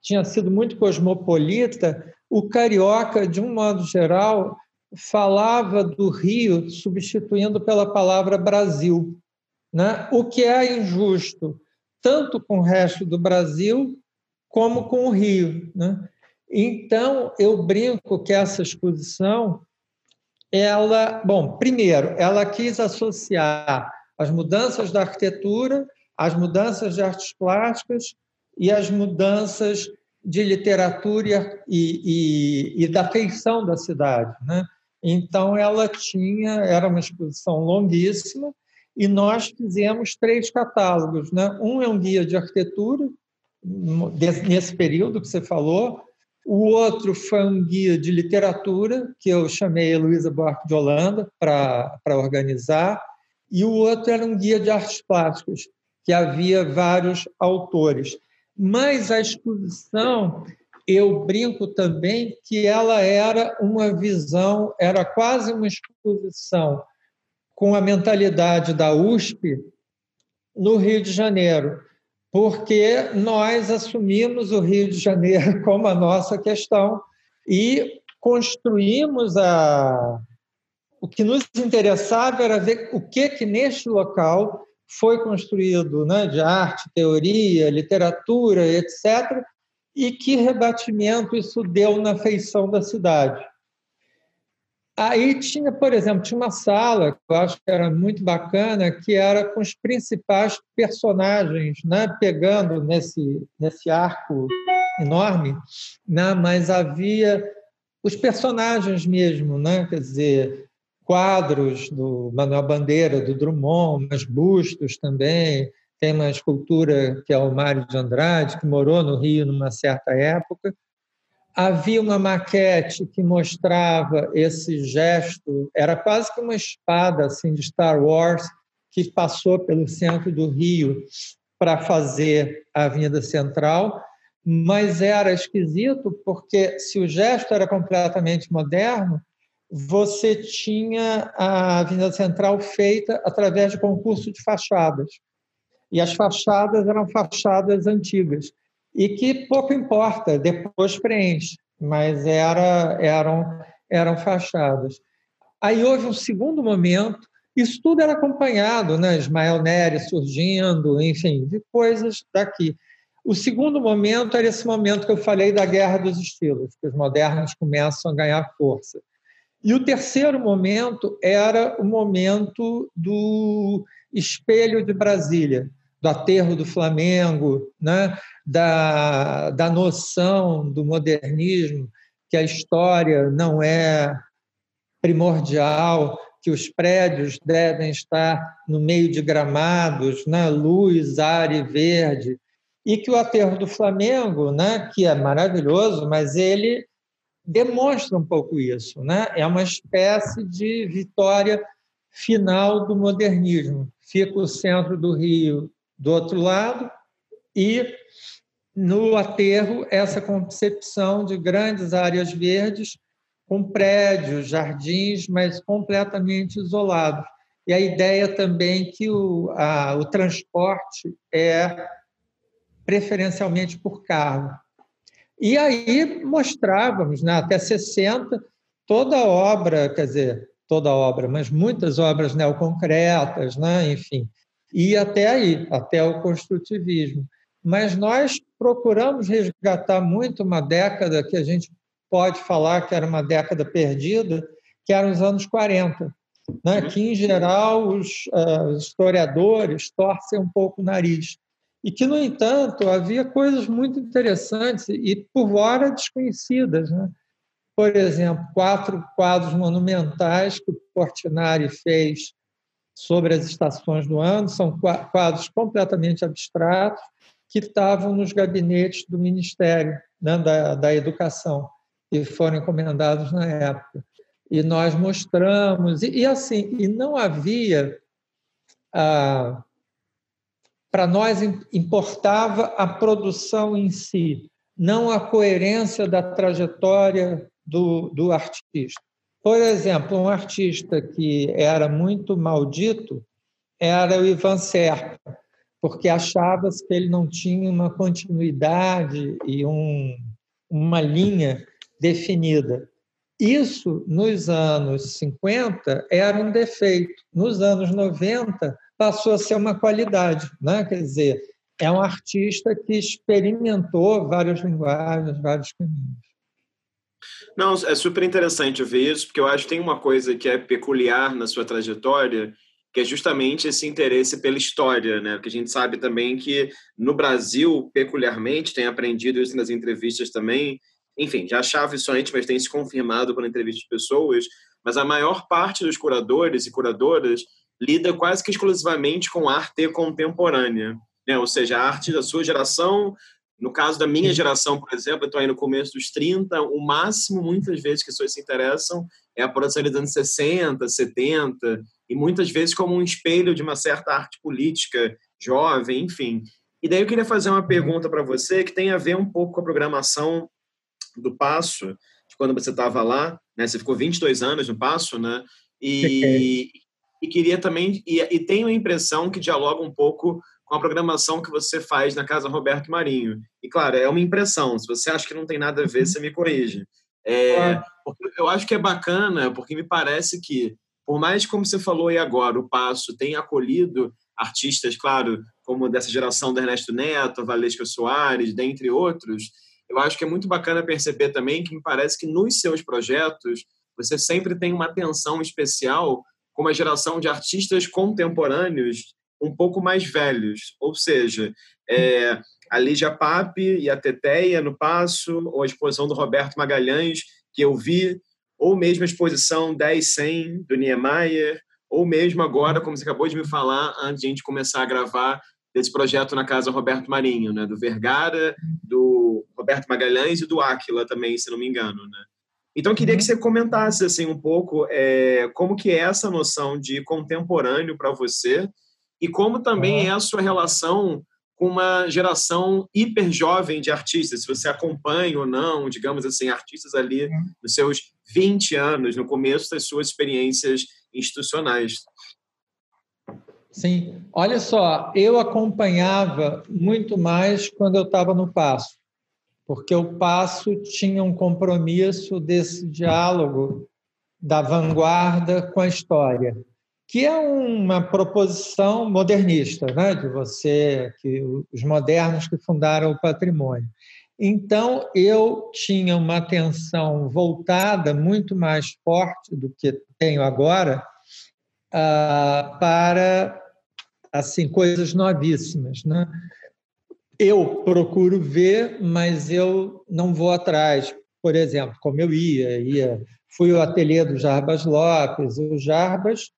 tinha sido muito cosmopolita, o carioca, de um modo geral, falava do Rio substituindo pela palavra Brasil, né? o que é injusto, tanto com o resto do Brasil como com o Rio. Né? Então, eu brinco que essa exposição, ela, bom, primeiro, ela quis associar as mudanças da arquitetura, as mudanças de artes plásticas e as mudanças de literatura e, e, e da feição da cidade. Né? Então, ela tinha, era uma exposição longuíssima, e nós fizemos três catálogos. Né? Um é um guia de arquitetura, nesse período que você falou, o outro foi um guia de literatura, que eu chamei a Luísa Buarque de Holanda para organizar, e o outro era um guia de artes plásticas, que havia vários autores. Mas a exposição, eu brinco também que ela era uma visão, era quase uma exposição com a mentalidade da USP no Rio de Janeiro porque nós assumimos o Rio de Janeiro como a nossa questão e construímos a. O que nos interessava era ver o que, que neste local foi construído né, de arte, teoria, literatura, etc., e que rebatimento isso deu na feição da cidade. Aí tinha, por exemplo, tinha uma sala que eu acho que era muito bacana, que era com os principais personagens, né? pegando nesse, nesse arco enorme, né? mas havia os personagens mesmo, né? quer dizer, quadros do Manuel Bandeira, do Drummond, mas bustos também. Tem uma escultura que é o Mário de Andrade, que morou no Rio numa certa época havia uma maquete que mostrava esse gesto, era quase que uma espada assim de Star Wars que passou pelo centro do Rio para fazer a Avenida Central, mas era esquisito porque se o gesto era completamente moderno, você tinha a Avenida Central feita através de concurso de fachadas. E as fachadas eram fachadas antigas e que pouco importa, depois preenche, mas era, eram, eram fachadas. Aí houve um segundo momento, isso tudo era acompanhado, né? Ismael Nery surgindo, enfim, de coisas daqui. O segundo momento era esse momento que eu falei da guerra dos estilos, que os modernos começam a ganhar força. E o terceiro momento era o momento do espelho de Brasília, do aterro do Flamengo, né? da, da noção do modernismo, que a história não é primordial, que os prédios devem estar no meio de gramados, né? luz, ar e verde, e que o aterro do Flamengo, né? que é maravilhoso, mas ele demonstra um pouco isso. Né? É uma espécie de vitória final do modernismo. Fica o centro do Rio do outro lado e no aterro essa concepção de grandes áreas verdes com prédios, jardins, mas completamente isolados. E a ideia também que o, a, o transporte é preferencialmente por carro. E aí mostrávamos, né, até 60, toda obra, quer dizer, toda obra, mas muitas obras neoconcretas, né, enfim, e até aí, até o construtivismo. Mas nós procuramos resgatar muito uma década que a gente pode falar que era uma década perdida, que eram os anos 40, né? Que, em geral, os, uh, historiadores torcem um pouco o nariz. E que, no entanto, havia coisas muito interessantes e, por fora, desconhecidas. Né? Por exemplo, quatro quadros monumentais que o Portinari fez sobre as estações do ano, são quadros completamente abstratos, que estavam nos gabinetes do Ministério né, da, da Educação, e foram encomendados na época. E nós mostramos, e, e assim, e não havia. Ah, para nós importava a produção em si, não a coerência da trajetória do, do artista. Por exemplo, um artista que era muito maldito era o Ivan Serpa, porque achava-se que ele não tinha uma continuidade e um, uma linha definida. Isso, nos anos 50, era um defeito. Nos anos 90, passou a ser uma qualidade. Né? Quer dizer, é um artista que experimentou várias linguagens, vários caminhos. Não, é super interessante ver isso, porque eu acho que tem uma coisa que é peculiar na sua trajetória, que é justamente esse interesse pela história, né? Porque a gente sabe também que no Brasil, peculiarmente, tem aprendido isso nas entrevistas também, enfim, já achava isso antes, mas tem se confirmado quando entrevista de pessoas, mas a maior parte dos curadores e curadoras lida quase que exclusivamente com arte contemporânea, né? ou seja, a arte da sua geração. No caso da minha geração, por exemplo, eu estou aí no começo dos 30, o máximo, muitas vezes, que as pessoas se interessam é a produção dos anos 60, 70, e muitas vezes como um espelho de uma certa arte política jovem, enfim. E daí eu queria fazer uma pergunta para você que tem a ver um pouco com a programação do Passo, de quando você estava lá, né? Você ficou 22 anos no Passo, né? E, e queria também e, e tenho a impressão que dialoga um pouco com a programação que você faz na Casa Roberto Marinho. E claro, é uma impressão. Se você acha que não tem nada a ver, uhum. você me corrige. É, eu acho que é bacana, porque me parece que, por mais como você falou aí agora, o Passo tem acolhido artistas, claro, como dessa geração do Ernesto Neto, Valesca Soares, dentre outros, eu acho que é muito bacana perceber também que me parece que nos seus projetos você sempre tem uma atenção especial com uma geração de artistas contemporâneos um pouco mais velhos, ou seja, é, a Lígia Pape e a Teteia no Passo, ou a exposição do Roberto Magalhães, que eu vi, ou mesmo a exposição 10-100 do Niemeyer, ou mesmo agora, como você acabou de me falar, antes de a gente começar a gravar, desse projeto na Casa Roberto Marinho, né? do Vergara, do Roberto Magalhães e do Áquila também, se não me engano. Né? Então, eu queria que uhum. você comentasse assim um pouco é, como que é essa noção de contemporâneo para você e como também é a sua relação com uma geração hiper jovem de artistas, se você acompanha ou não, digamos assim, artistas ali nos seus 20 anos, no começo das suas experiências institucionais. Sim, olha só, eu acompanhava muito mais quando eu estava no Passo porque o Passo tinha um compromisso desse diálogo da vanguarda com a história, que é uma proposição modernista, né, de você que os modernos que fundaram o patrimônio. Então eu tinha uma atenção voltada muito mais forte do que tenho agora uh, para assim coisas novíssimas, né? eu procuro ver, mas eu não vou atrás. Por exemplo, como eu ia, ia fui ao ateliê do Jarbas Lopes. O Jarbas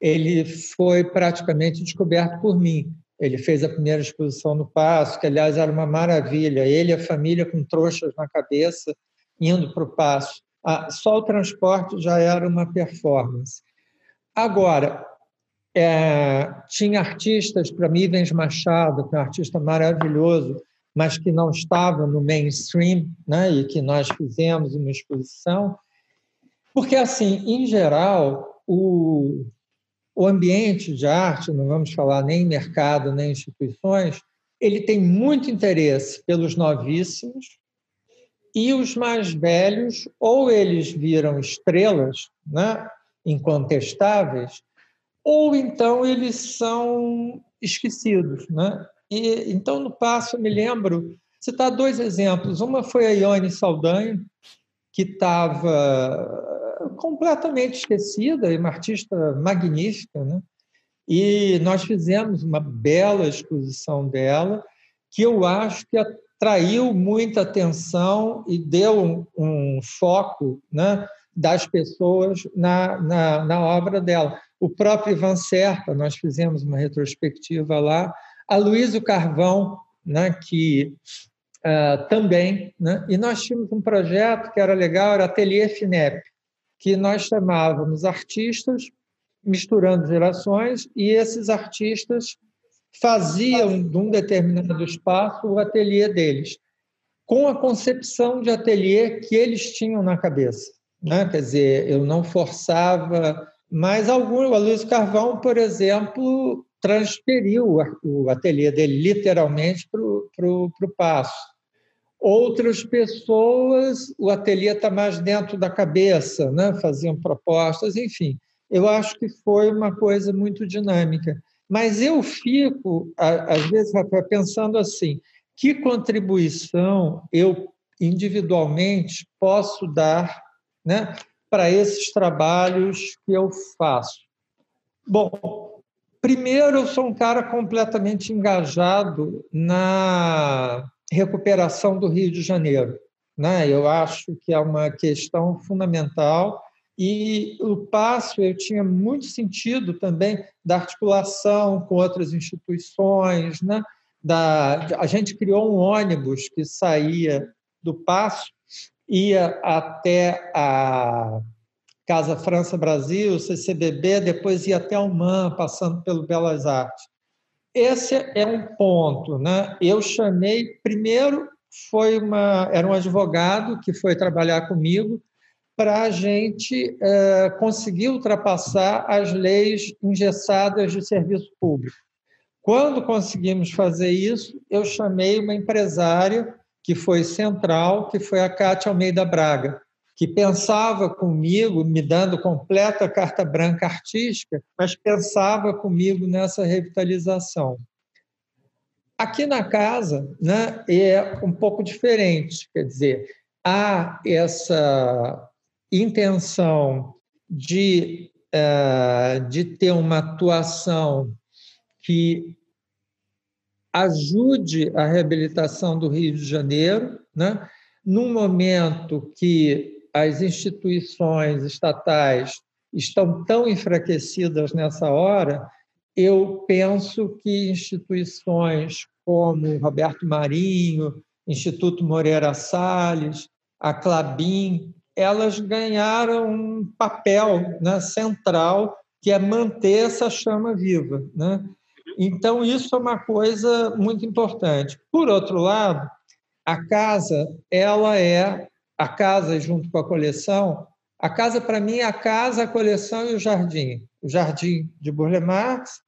ele foi praticamente descoberto por mim. Ele fez a primeira exposição no Passo, que aliás era uma maravilha. Ele e a família com trouxas na cabeça indo para o Passo. Ah, só o transporte já era uma performance. Agora, é, tinha artistas, para mim, Ivens Machado, que é um artista maravilhoso, mas que não estava no mainstream, né, e que nós fizemos uma exposição. Porque, assim, em geral, o, o ambiente de arte, não vamos falar nem mercado, nem instituições, ele tem muito interesse pelos novíssimos, e os mais velhos, ou eles viram estrelas né, incontestáveis, ou então eles são esquecidos. Né? E, então, no passo, me lembro, citar dois exemplos. Uma foi a Ione Saldanha, que estava completamente esquecida, uma artista magnífica, né? e nós fizemos uma bela exposição dela, que eu acho que atraiu muita atenção e deu um, um foco né, das pessoas na, na, na obra dela. O próprio Ivan Serpa, nós fizemos uma retrospectiva lá, a Luísa Carvão, né, que uh, também, né, e nós tínhamos um projeto que era legal, era Ateliê FINEP, que nós chamávamos artistas misturando gerações e esses artistas faziam de um determinado espaço o ateliê deles, com a concepção de ateliê que eles tinham na cabeça. Né? Quer dizer, eu não forçava mas algum, a Luiz Carvão, por exemplo, transferiu o ateliê dele literalmente para o Passo. Outras pessoas, o ateliê está mais dentro da cabeça, né? faziam propostas, enfim. Eu acho que foi uma coisa muito dinâmica. Mas eu fico, às vezes, pensando assim: que contribuição eu individualmente posso dar né, para esses trabalhos que eu faço? Bom, Primeiro, eu sou um cara completamente engajado na recuperação do Rio de Janeiro. Né? Eu acho que é uma questão fundamental e o passo eu tinha muito sentido também da articulação com outras instituições, né? Da, a gente criou um ônibus que saía do passo, ia até a Casa França Brasil, CCBB, depois ia até o MAN, passando pelo Belas Artes. Esse é um ponto, né? Eu chamei primeiro foi uma era um advogado que foi trabalhar comigo para a gente é, conseguir ultrapassar as leis engessadas de serviço público. Quando conseguimos fazer isso, eu chamei uma empresária que foi central, que foi a Cátia Almeida Braga, que pensava comigo, me dando completa carta branca artística, mas pensava comigo nessa revitalização. Aqui na casa né, é um pouco diferente, quer dizer, há essa intenção de, uh, de ter uma atuação que ajude a reabilitação do Rio de Janeiro, né? num momento que as instituições estatais estão tão enfraquecidas nessa hora, eu penso que instituições como Roberto Marinho, Instituto Moreira Salles, a Clabin, elas ganharam um papel né, central que é manter essa chama viva. Né? Então, isso é uma coisa muito importante. Por outro lado, a casa, ela é a casa junto com a coleção. A casa, para mim, é a casa, a coleção e o jardim. O jardim de Burle Marx.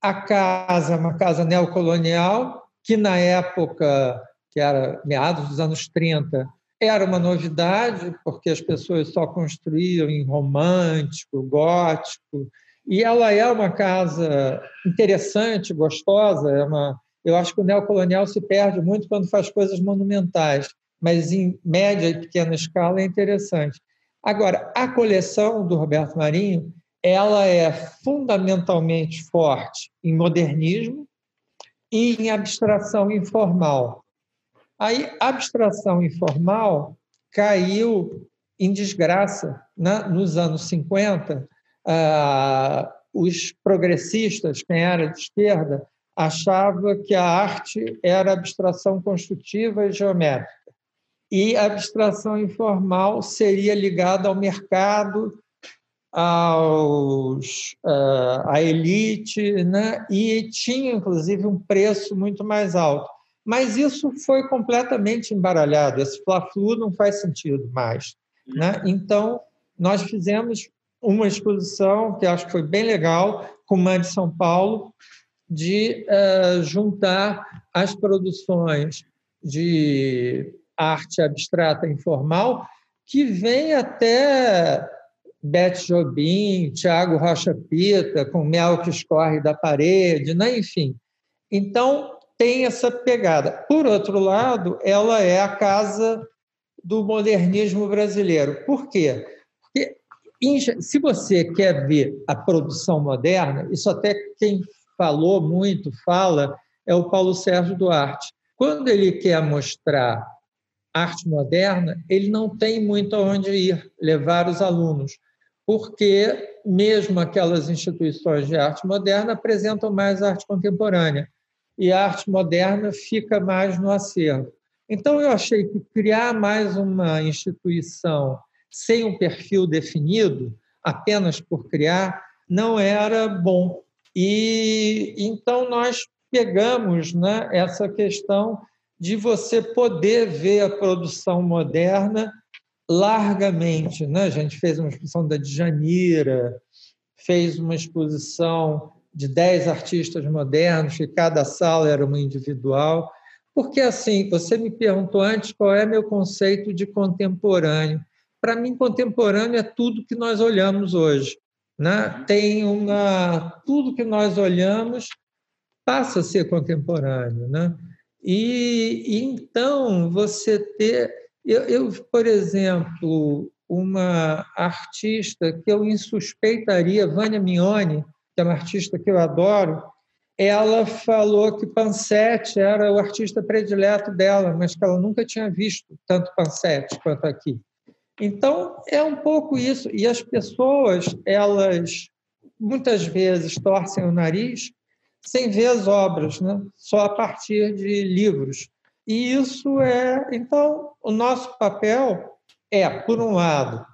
A casa uma casa neocolonial, que na época, que era meados dos anos 30, era uma novidade, porque as pessoas só construíam em romântico, gótico, e ela é uma casa interessante, gostosa. É uma, eu acho que o neocolonial se perde muito quando faz coisas monumentais, mas em média e pequena escala é interessante. Agora, a coleção do Roberto Marinho, ela é fundamentalmente forte em modernismo e em abstração informal. Aí, abstração informal caiu em desgraça. Né? Nos anos 50, ah, os progressistas, quem era de esquerda, achava que a arte era abstração construtiva e geométrica. E a abstração informal seria ligada ao mercado, aos, à elite, né? e tinha, inclusive, um preço muito mais alto. Mas isso foi completamente embaralhado. Esse fla-flu não faz sentido mais. Né? Então, nós fizemos uma exposição que acho que foi bem legal, com o de São Paulo, de uh, juntar as produções de arte abstrata informal, que vem até Beth Jobim, Tiago Rocha Pita, com Mel que escorre da parede, né? enfim. Então, tem essa pegada. Por outro lado, ela é a casa do modernismo brasileiro. Por quê? Porque se você quer ver a produção moderna, isso até quem falou muito, fala, é o Paulo Sérgio Duarte. Quando ele quer mostrar arte moderna, ele não tem muito aonde ir levar os alunos, porque mesmo aquelas instituições de arte moderna apresentam mais arte contemporânea e a arte moderna fica mais no acervo. Então, eu achei que criar mais uma instituição sem um perfil definido, apenas por criar, não era bom. E então nós pegamos né, essa questão de você poder ver a produção moderna largamente. Né? A gente fez uma exposição da Djanira, fez uma exposição de dez artistas modernos, que cada sala era uma individual. Porque, assim, você me perguntou antes qual é meu conceito de contemporâneo. Para mim, contemporâneo é tudo que nós olhamos hoje. Né? Tem uma. Tudo que nós olhamos passa a ser contemporâneo. Né? E, e então, você ter. Eu, eu, por exemplo, uma artista que eu insuspeitaria, Vânia Mignoni, que é uma artista que eu adoro, ela falou que Pansetti era o artista predileto dela, mas que ela nunca tinha visto tanto Pansetti quanto aqui. Então, é um pouco isso. E as pessoas, elas muitas vezes torcem o nariz sem ver as obras, né? só a partir de livros. E isso é. Então, o nosso papel é, por um lado,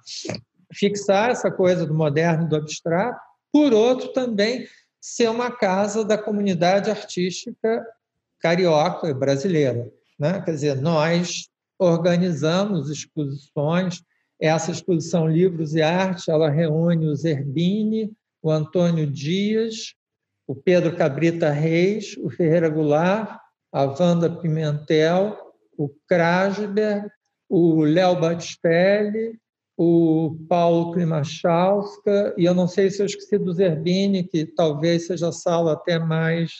fixar essa coisa do moderno e do abstrato, por outro, também ser uma casa da comunidade artística carioca e brasileira. Né? Quer dizer, nós organizamos exposições, essa exposição Livros e Arte, ela reúne o Zerbini, o Antônio Dias, o Pedro Cabrita Reis, o Ferreira Goulart, a Wanda Pimentel, o Krasberg, o Léo Batistelli, o Paulo Klimachowska, e eu não sei se eu esqueci do Zerbini, que talvez seja a sala até mais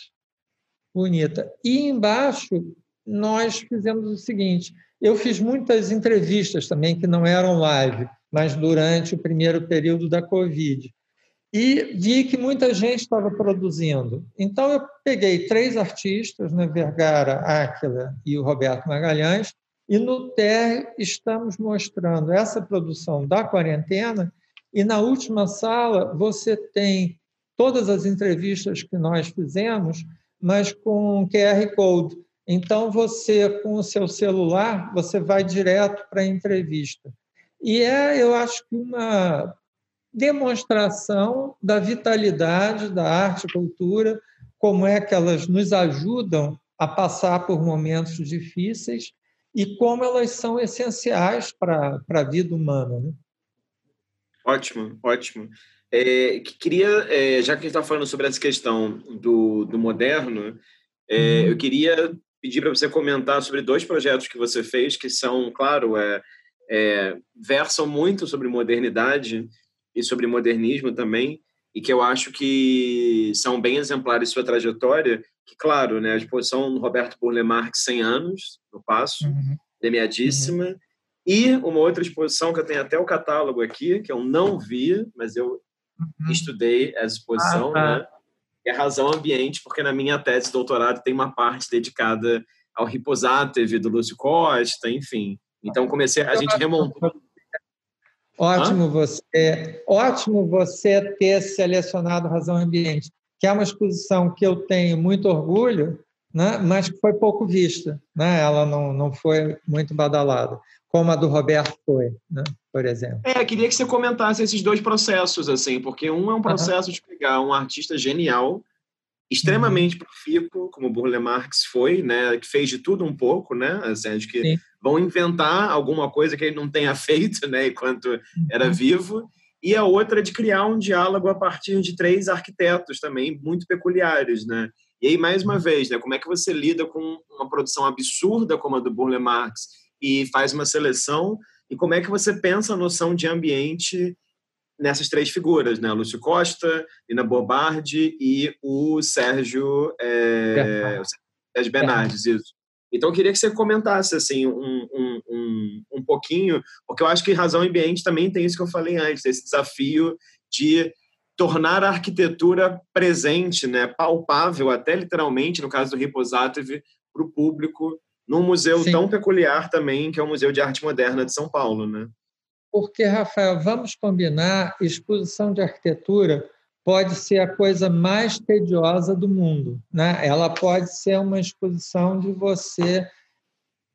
bonita. E embaixo nós fizemos o seguinte, eu fiz muitas entrevistas também que não eram live, mas durante o primeiro período da Covid e vi que muita gente estava produzindo. Então, eu peguei três artistas, né, Vergara, Áquila e o Roberto Magalhães, e no TER estamos mostrando essa produção da quarentena, e na última sala você tem todas as entrevistas que nós fizemos, mas com QR Code. Então, você, com o seu celular, você vai direto para a entrevista. E é, eu acho que uma demonstração da vitalidade da arte e cultura, como é que elas nos ajudam a passar por momentos difíceis e como elas são essenciais para a vida humana. Né? Ótimo, ótimo. É, queria, é, já que a gente está falando sobre essa questão do, do moderno, é, uhum. eu queria pedir para você comentar sobre dois projetos que você fez, que são, claro, é, é, versam muito sobre modernidade, e sobre modernismo também, e que eu acho que são bem exemplares sua trajetória, que, claro, né, a exposição do Roberto Burle Marx, 100 anos, no Passo, uhum. premiadíssima, uhum. e uma outra exposição que eu tenho até o catálogo aqui, que eu não vi, mas eu uhum. estudei essa exposição, ah, tá. né, é Razão Ambiente, porque na minha tese de doutorado tem uma parte dedicada ao Riposatev do Lúcio Costa, enfim. Então comecei, a gente remontou Ótimo você, ótimo você ter selecionado Razão Ambiente, que é uma exposição que eu tenho muito orgulho, né, mas que foi pouco vista. Né? Ela não, não foi muito badalada, como a do Roberto foi, né, por exemplo. É, queria que você comentasse esses dois processos, assim, porque um é um processo uhum. de pegar um artista genial extremamente uhum. profícuo, como Burle Marx foi, né, que fez de tudo um pouco, né, assim, que Sim. Vão inventar alguma coisa que ele não tenha feito, né, enquanto uhum. era vivo, e a outra de criar um diálogo a partir de três arquitetos também muito peculiares, né. E aí mais uma uhum. vez, né, como é que você lida com uma produção absurda como a do Burle Marx e faz uma seleção e como é que você pensa a noção de ambiente nessas três figuras, né? Lúcio Costa, Lina Bobardi e o Sérgio, é, o Sérgio Bernardes, isso. Então, eu queria que você comentasse assim, um, um, um, um pouquinho, porque eu acho que Razão Ambiente também tem isso que eu falei antes, esse desafio de tornar a arquitetura presente, né, palpável, até literalmente, no caso do Riposatev, para o público, num museu Sim. tão peculiar também, que é o Museu de Arte Moderna de São Paulo. Né? porque, Rafael, vamos combinar, exposição de arquitetura pode ser a coisa mais tediosa do mundo. Né? Ela pode ser uma exposição de você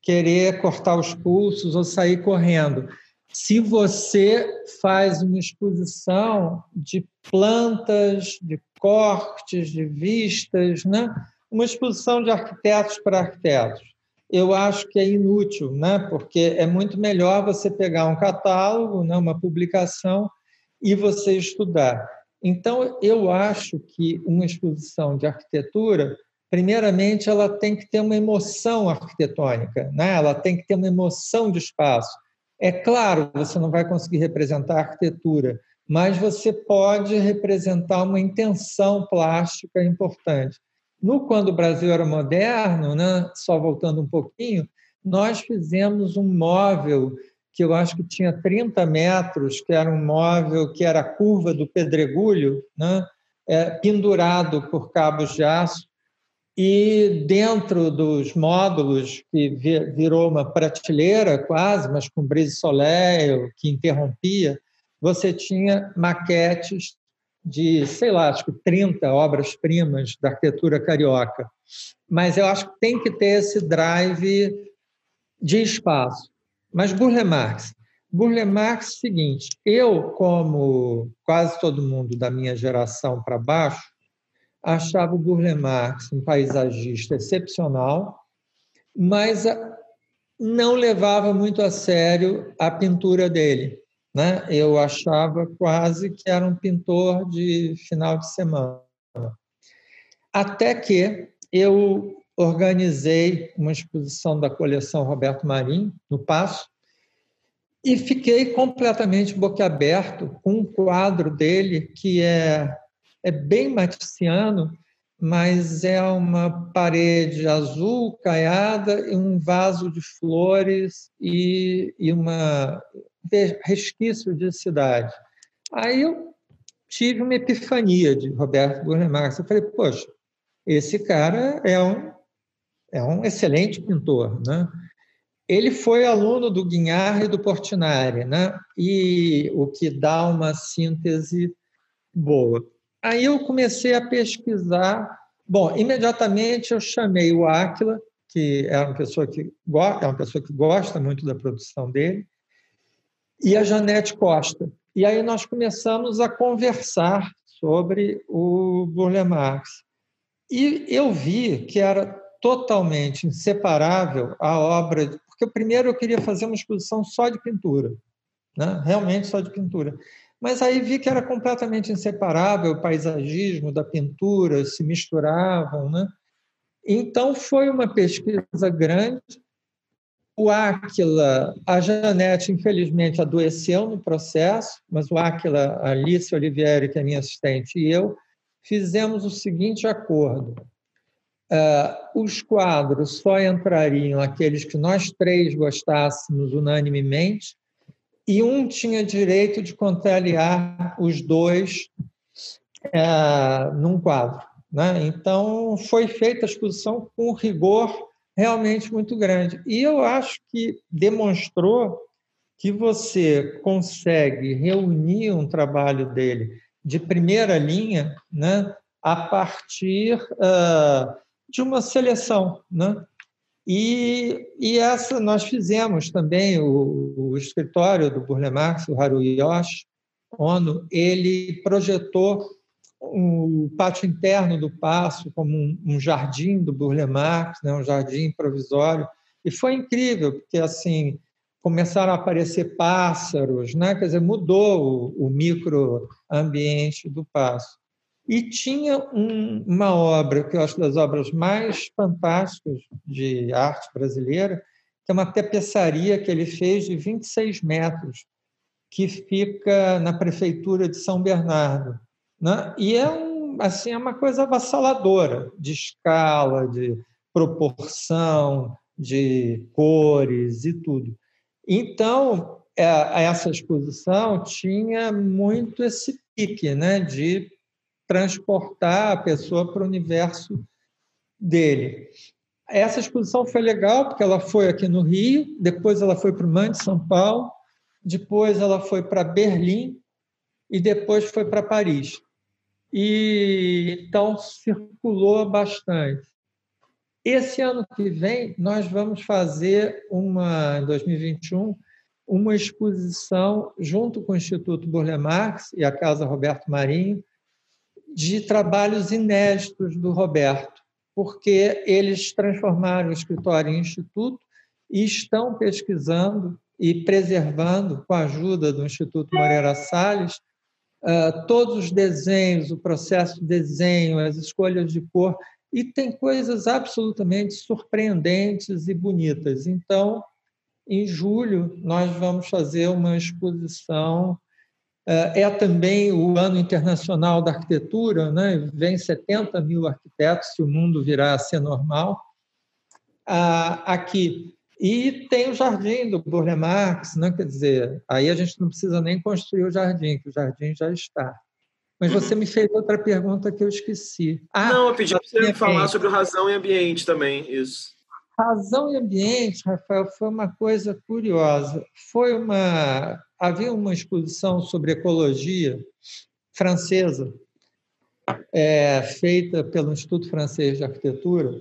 querer cortar os pulsos ou sair correndo. Se você faz uma exposição de plantas, de cortes, de vistas, né? uma exposição de arquitetos para arquitetos, eu acho que é inútil, né? porque é muito melhor você pegar um catálogo, né? uma publicação, e você estudar. Então, eu acho que uma exposição de arquitetura, primeiramente, ela tem que ter uma emoção arquitetônica, né? ela tem que ter uma emoção de espaço. É claro, você não vai conseguir representar a arquitetura, mas você pode representar uma intenção plástica importante. No Quando o Brasil era moderno, né, só voltando um pouquinho, nós fizemos um móvel que eu acho que tinha 30 metros, que era um móvel que era a curva do pedregulho, né? é, pendurado por cabos de aço e dentro dos módulos, que virou uma prateleira quase, mas com brise soleil, que interrompia, você tinha maquetes de, sei lá, acho que 30 obras-primas da arquitetura carioca. Mas eu acho que tem que ter esse drive de espaço. Mas Burle Marx. Burle Marx, seguinte, eu, como quase todo mundo da minha geração para baixo, achava o Burle Marx um paisagista excepcional, mas não levava muito a sério a pintura dele. Né? Eu achava quase que era um pintor de final de semana. Até que eu organizei uma exposição da coleção Roberto Marinho, no Passo, e fiquei completamente boquiaberto com um quadro dele que é é bem maticiano, mas é uma parede azul caiada e um vaso de flores e, e uma resquício de cidade. Aí eu tive uma epifania de Roberto Marx. Eu falei, poxa, esse cara é um, é um excelente pintor, né? Ele foi aluno do Guignard e do Portinari, né? E o que dá uma síntese boa. Aí eu comecei a pesquisar. Bom, imediatamente eu chamei o Áquila, que é uma pessoa que é uma pessoa que gosta muito da produção dele, e a Janete Costa. E aí nós começamos a conversar sobre o Burle Marx. E eu vi que era totalmente inseparável a obra, porque primeiro eu queria fazer uma exposição só de pintura, né? realmente só de pintura. Mas aí vi que era completamente inseparável o paisagismo da pintura, se misturavam. Né? Então, foi uma pesquisa grande. O Áquila, a Janete, infelizmente, adoeceu no processo, mas o Áquila, a Alice Olivieri, que é minha assistente, e eu, fizemos o seguinte acordo. Uh, os quadros só entrariam aqueles que nós três gostássemos unanimemente, e um tinha direito de contrariar os dois é, num quadro. Né? Então, foi feita a exposição com rigor realmente muito grande. E eu acho que demonstrou que você consegue reunir um trabalho dele de primeira linha né, a partir uh, de uma seleção. Né? E, e essa nós fizemos também, o, o escritório do Burle Marx, o Haru Yoshi Ono, ele projetou o pátio interno do Paço como um, um jardim do Burle Marx, né, um jardim provisório, e foi incrível, porque assim começaram a aparecer pássaros, né? quer dizer, mudou o, o microambiente do Paço. E tinha um, uma obra, que eu acho das obras mais fantásticas de arte brasileira, que é uma tapeçaria que ele fez de 26 metros, que fica na prefeitura de São Bernardo. Né? E é, um, assim, é uma coisa avassaladora, de escala, de proporção, de cores e tudo. Então, é, essa exposição tinha muito esse pique né, de transportar a pessoa para o universo dele. Essa exposição foi legal porque ela foi aqui no Rio, depois ela foi para o MAN de São Paulo, depois ela foi para Berlim e depois foi para Paris. E então circulou bastante. Esse ano que vem nós vamos fazer uma em 2021 uma exposição junto com o Instituto Burle Marx e a Casa Roberto Marinho de trabalhos inéditos do Roberto, porque eles transformaram o escritório em instituto e estão pesquisando e preservando, com a ajuda do Instituto Moreira Salles, ah, todos os desenhos, o processo de desenho, as escolhas de cor, e tem coisas absolutamente surpreendentes e bonitas. Então, em julho, nós vamos fazer uma exposição é, é também o ano internacional da arquitetura, né? vem 70 mil arquitetos, se o mundo virar a ser normal, aqui. E tem o jardim do Burle Marx, né? quer dizer, aí a gente não precisa nem construir o jardim, que o jardim já está. Mas você me fez outra pergunta que eu esqueci. Ah, Não, eu pedi para você falar sobre razão e ambiente também, isso. Razão e ambiente, Rafael, foi uma coisa curiosa. Foi uma havia uma exposição sobre ecologia francesa é, feita pelo Instituto Francês de Arquitetura,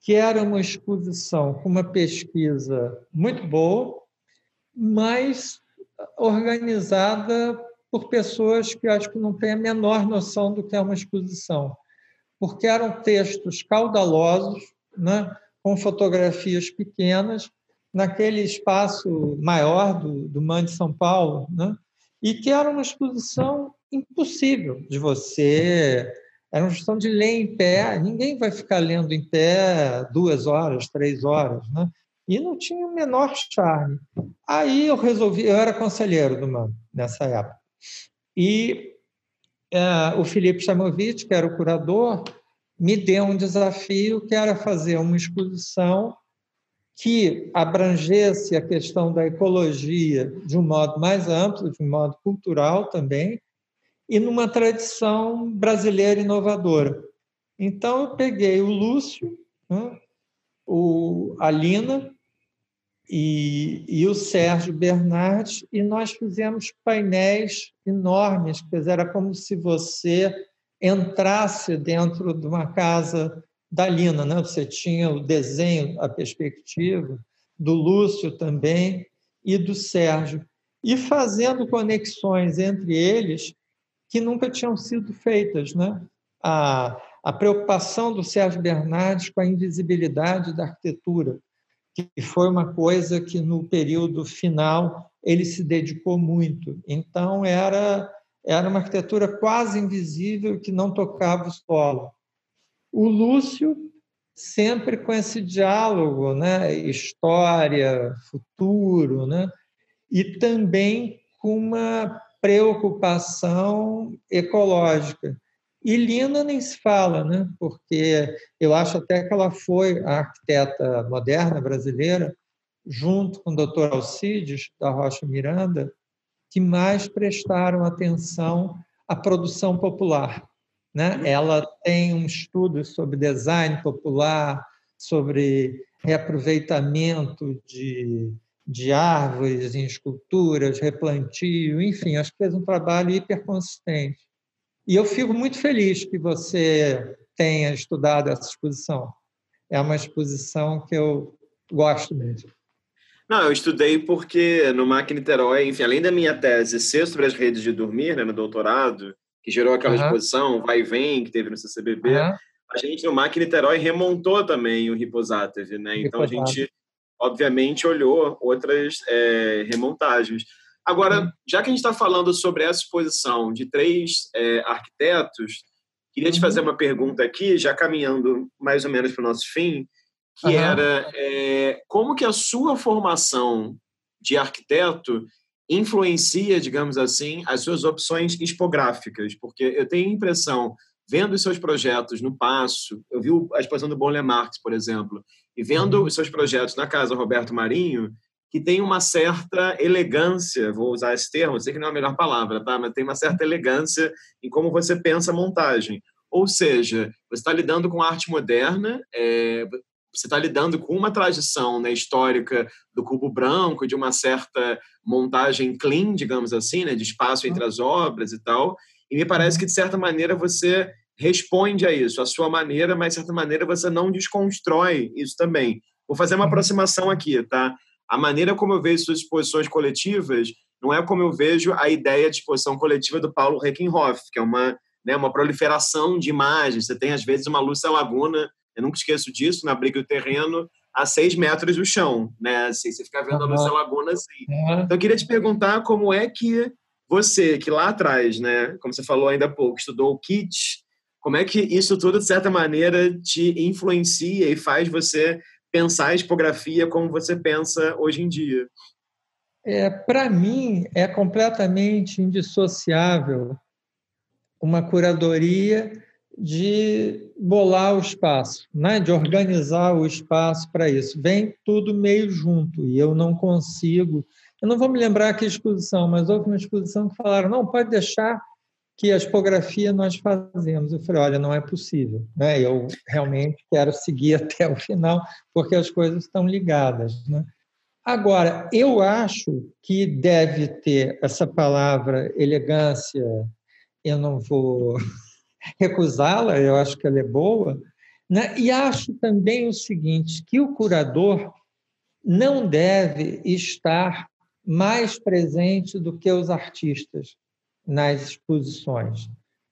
que era uma exposição com uma pesquisa muito boa, mas organizada por pessoas que acho que não têm a menor noção do que é uma exposição, porque eram textos caudalosos, né, com fotografias pequenas, naquele espaço maior do, do MAN de São Paulo, né, e que era uma exposição impossível de você. Era uma questão de ler em pé, ninguém vai ficar lendo em pé duas horas, três horas, né? E não tinha o menor charme. Aí eu resolvi, eu era conselheiro do MAN nessa época. E é, o Felipe Chamovitch, que era o curador, me deu um desafio que era fazer uma exposição que abrangesse a questão da ecologia de um modo mais amplo, de um modo cultural também, e numa tradição brasileira inovadora. Então, eu peguei o Lúcio, né, o, a Lina e, e o Sérgio Bernardes, e nós fizemos painéis enormes, quer dizer, era como se você entrasse dentro de uma casa da Lina, né? Você tinha o desenho, a perspectiva do Lúcio também e do Sérgio, e fazendo conexões entre eles que nunca tinham sido feitas, né? A, a preocupação do Sérgio Bernardes com a invisibilidade da arquitetura, que foi uma coisa que no período final ele se dedicou muito. Então era era uma arquitetura quase invisível que não tocava o solo. O Lúcio sempre com esse diálogo, né, história, futuro, né, e também com uma preocupação ecológica. E Lina nem se fala, né, porque eu acho até que ela foi a arquiteta moderna brasileira, junto com o Dr. Alcides da Rocha Miranda, que mais prestaram atenção à produção popular. Né? Ela tem um estudo sobre design popular, sobre reaproveitamento de, de árvores em esculturas, replantio, enfim, acho que fez um trabalho hiper consistente. E eu fico muito feliz que você tenha estudado essa exposição. É uma exposição que eu gosto mesmo. Não, eu estudei porque no MAC Niterói, enfim, além da minha tese ser sobre as redes de dormir, né, no doutorado, que gerou aquela uhum. exposição vai e vem que teve no CCBB, uhum. a gente no MAC Niterói remontou também o Riposatev, né? Então a gente, obviamente, olhou outras é, remontagens. Agora, uhum. já que a gente está falando sobre essa exposição de três é, arquitetos, queria te fazer uhum. uma pergunta aqui, já caminhando mais ou menos para o nosso fim, que era é, como que a sua formação de arquiteto influencia, digamos assim, as suas opções expográficas, porque eu tenho a impressão, vendo os seus projetos no Passo, eu vi a exposição do Bon Marx, por exemplo, e vendo uhum. os seus projetos na Casa Roberto Marinho, que tem uma certa elegância, vou usar esse termo, sei que não é a melhor palavra, tá? mas tem uma certa elegância em como você pensa a montagem. Ou seja, você está lidando com arte moderna, é, você está lidando com uma tradição né, histórica do cubo branco, de uma certa montagem clean, digamos assim, né, de espaço entre as obras e tal. E me parece que, de certa maneira, você responde a isso, a sua maneira, mas, de certa maneira, você não desconstrói isso também. Vou fazer uma uhum. aproximação aqui, tá? A maneira como eu vejo suas exposições coletivas não é como eu vejo a ideia de exposição coletiva do Paulo Reckenhoff, que é uma, né, uma proliferação de imagens. Você tem, às vezes, uma Lúcia Laguna eu nunca esqueço disso, na briga do terreno, a seis metros do chão, né? Assim, você fica vendo a Lúcia Laguna assim. Então, eu queria te perguntar como é que você, que lá atrás, né, como você falou ainda há pouco, estudou o kit, como é que isso tudo, de certa maneira, te influencia e faz você pensar a tipografia como você pensa hoje em dia? É, Para mim, é completamente indissociável uma curadoria de bolar o espaço, né? de organizar o espaço para isso. Vem tudo meio junto e eu não consigo. Eu não vou me lembrar que exposição, mas houve uma exposição que falaram: não, pode deixar que a tipografia nós fazemos. Eu falei, olha, não é possível, né? Eu realmente quero seguir até o final, porque as coisas estão ligadas, né? Agora, eu acho que deve ter essa palavra elegância, eu não vou recusá-la, eu acho que ela é boa, né? e acho também o seguinte, que o curador não deve estar mais presente do que os artistas nas exposições.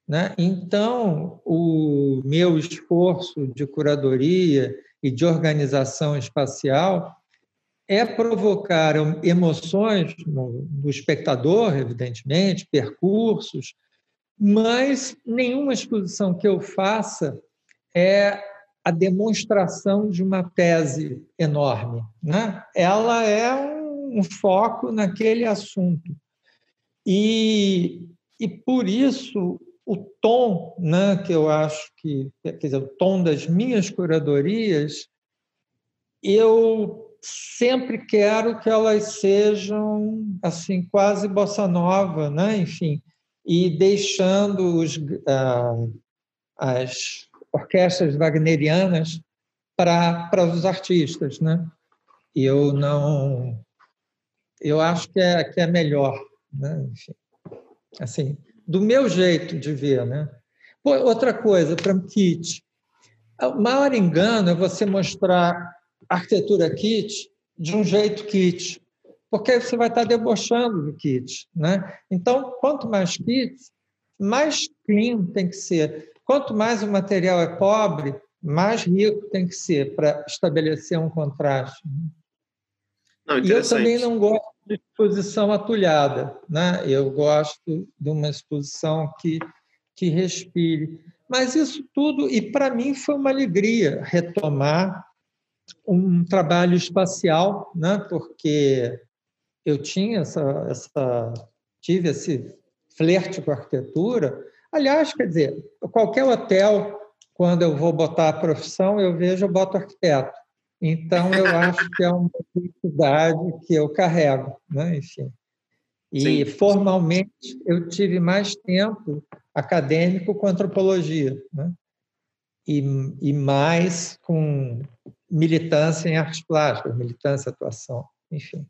Né? Então, o meu esforço de curadoria e de organização espacial é provocar emoções no, no espectador, evidentemente, percursos, mas nenhuma exposição que eu faça é a demonstração de uma tese enorme. Né? Ela é um, foco naquele assunto. E, e por isso o tom, né, que eu acho que, quer dizer, o tom das minhas curadorias, eu sempre quero que elas sejam assim quase bossa nova, né? Enfim, e deixando os, ah, as orquestras wagnerianas para os artistas, né? Eu não, eu acho que é que é melhor, né? Enfim, assim, do meu jeito de ver, né? Pô, outra coisa para kit, o maior engano é você mostrar arquitetura kit de um jeito kit, porque você vai estar debochando do kit. Né? Então, quanto mais kit, mais clean tem que ser. Quanto mais o material é pobre, mais rico tem que ser para estabelecer um contraste. Não, e eu também não gosto de exposição atulhada. Né? Eu gosto de uma exposição que, que respire. Mas isso tudo, e para mim foi uma alegria retomar um trabalho espacial, né? porque eu tinha essa, essa tive esse flerte com a arquitetura. Aliás, quer dizer, qualquer hotel, quando eu vou botar a profissão, eu vejo, eu boto arquiteto. Então, eu acho que é uma dificuldade que eu carrego, né? enfim. E, Sim. formalmente, eu tive mais tempo acadêmico com antropologia, né? e, e mais com militância em artes plásticas, militância, atuação, enfim.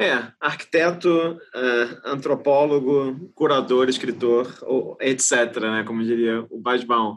É, arquiteto, é, antropólogo, curador, escritor, etc., né, como diria o Basbaum.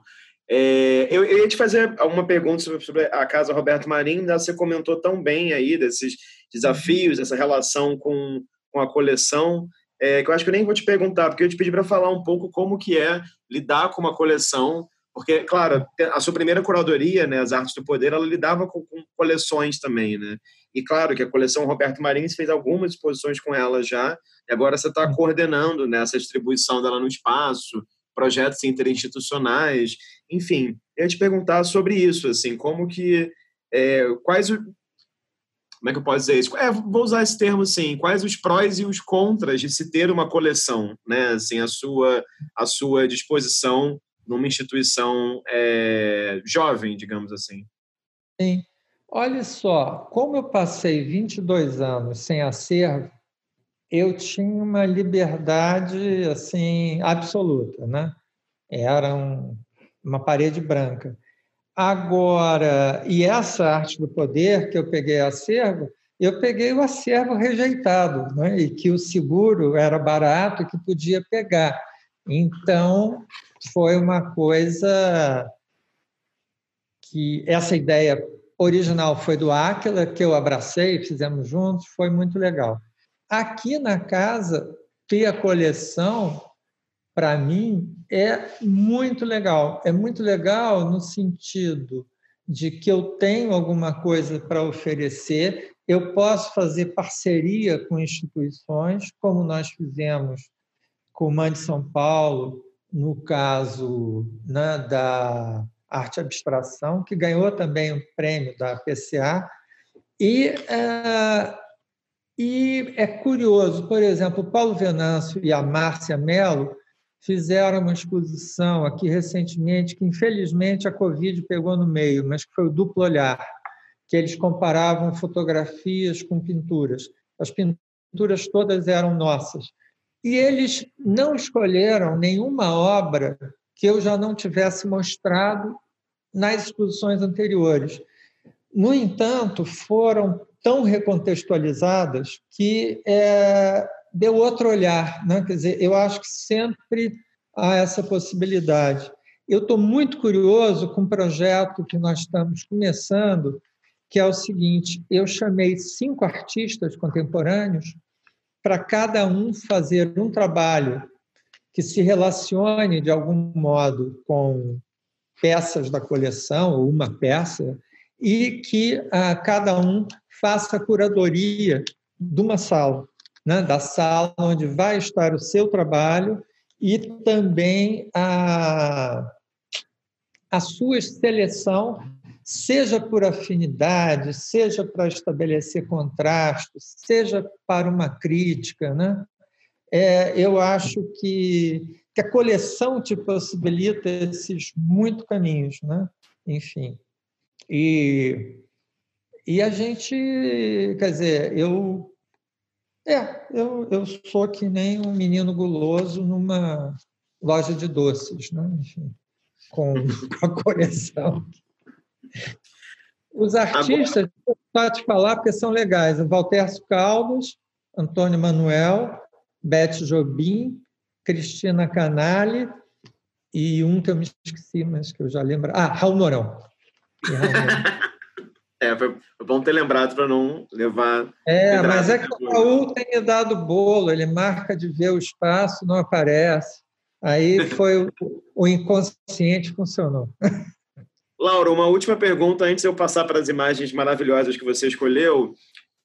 É, eu, eu, ia te fazer uma pergunta sobre, sobre, a casa Roberto Marinho, né, você comentou tão bem aí desses desafios, essa relação com, com a coleção, é, que eu acho que eu nem vou te perguntar, porque eu te pedi para falar um pouco como que é lidar com uma coleção porque, claro, a sua primeira curadoria, né, as Artes do Poder, ela lidava com, com coleções também, né? E claro que a coleção Roberto Marins fez algumas exposições com ela já, e agora você está coordenando né, essa distribuição dela no espaço, projetos interinstitucionais, enfim. Eu ia te perguntar sobre isso, assim, como que, é, quais o, como é que eu posso dizer isso? É, vou usar esse termo assim, quais os prós e os contras de se ter uma coleção, né, assim, a sua, a sua disposição numa instituição é, jovem, digamos assim. Sim. Olha só, como eu passei 22 anos sem acervo, eu tinha uma liberdade assim absoluta, né? Era um, uma parede branca. Agora, e essa arte do poder que eu peguei acervo, eu peguei o acervo rejeitado, né? e que o seguro era barato, que podia pegar. Então, foi uma coisa que essa ideia original foi do Áquila, que eu abracei, fizemos juntos, foi muito legal. Aqui na casa, ter a coleção, para mim, é muito legal. É muito legal no sentido de que eu tenho alguma coisa para oferecer, eu posso fazer parceria com instituições, como nós fizemos com o MAN de São Paulo, no caso né, da arte abstração, que ganhou também um prêmio da PCA. E, é, e é curioso, por exemplo, o Paulo Venâncio e a Márcia Mello fizeram uma exposição aqui recentemente, que infelizmente a Covid pegou no meio, mas que foi o duplo olhar, que eles comparavam fotografias com pinturas. As pinturas todas eram nossas, E eles não escolheram nenhuma obra que eu já não tivesse mostrado nas exposições anteriores. No entanto, foram tão recontextualizadas que é, deu outro olhar. Né? Quer dizer, eu acho que sempre há essa possibilidade. Eu estou muito curioso com um projeto que nós estamos começando, que é o seguinte: eu chamei cinco artistas contemporâneos para cada um fazer um trabalho que se relacione de algum modo com peças da coleção ou uma peça e que ah, cada um faça a curadoria de uma sala, né? da sala onde vai estar o seu trabalho e também a, a sua seleção, seja por afinidade, seja para estabelecer contrastes, seja para uma crítica. Né? É, eu acho que, que a coleção te possibilita esses muitos caminhos. Né? Enfim. E, e a gente, quer dizer, eu é, eu, eu sou que nem um menino guloso numa loja de doces, né? Enfim, com, com a coleção. Os artistas, vou te falar porque são legais. O Valtercio Caldas, Antônio Manuel, Beth Jobim, Cristina Canali e um que eu me esqueci, mas que eu já lembro. Ah, Raul Mourão. É, foi bom ter lembrado para não levar. É, mas é que o Raul tem me dado bolo, ele marca de ver o espaço, não aparece. Aí foi o, o inconsciente funcionou. Laura, uma última pergunta antes de eu passar para as imagens maravilhosas que você escolheu.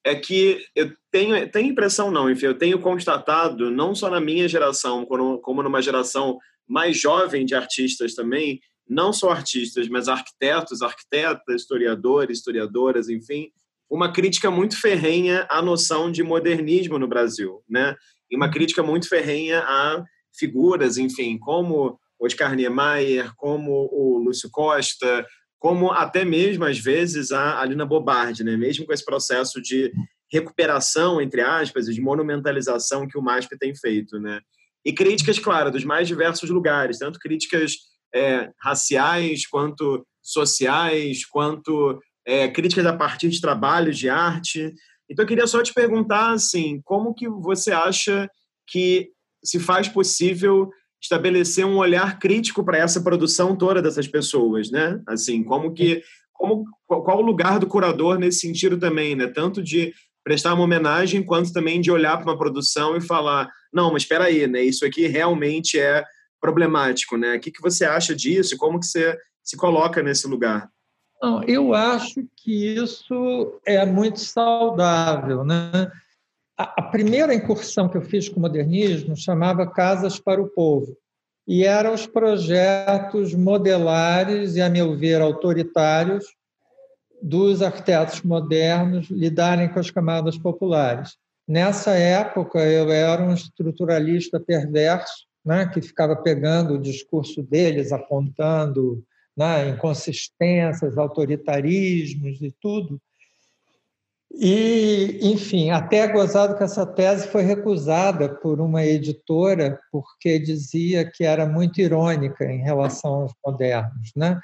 É que eu tenho, tenho impressão, não, enfim, eu tenho constatado, não só na minha geração, como, numa geração mais jovem de artistas também, não só artistas, mas arquitetos, arquitetas, historiadores, historiadoras, enfim, uma crítica muito ferrenha à noção de modernismo no Brasil, né? E uma crítica muito ferrenha a figuras, enfim, como Oscar Niemeyer, como o Lúcio Costa, como até mesmo às vezes a Alina Bobardi, né? Mesmo com esse processo de recuperação entre aspas, de monumentalização que o MASP tem feito, né? E críticas, claro, dos mais diversos lugares, tanto críticas é, raciais, quanto sociais, quanto é, críticas a partir de trabalhos de arte. Então, eu queria só te perguntar, assim, como que você acha que se faz possível estabelecer um olhar crítico para essa produção toda dessas pessoas, né? Assim, como que como qual o lugar do curador nesse sentido também, né? Tanto de prestar uma homenagem quanto também de olhar para uma produção e falar, não, mas espera aí, né? Isso aqui realmente é problemático, né? O que, que você acha disso? Como que você se coloca nesse lugar? Não, eu acho que isso é muito saudável, né? A, a primeira incursão que eu fiz com o modernismo chamava Casas para o Povo e eram os projetos modelares e, a meu ver, autoritários dos arquitetos modernos lidarem com as camadas populares. Nessa época, eu era um estruturalista perverso né, que ficava pegando o discurso deles, apontando né, inconsistências, autoritarismos e tudo. E, enfim, até gozado que essa tese foi recusada por uma editora porque dizia que era muito irônica em relação aos modernos. Né?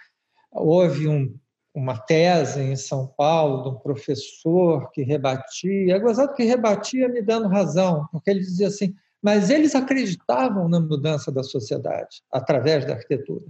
Houve um, uma tese em São Paulo de um professor que rebatia, é gozado que rebatia me dando razão, porque ele dizia assim, mas eles acreditavam na mudança da sociedade através da arquitetura.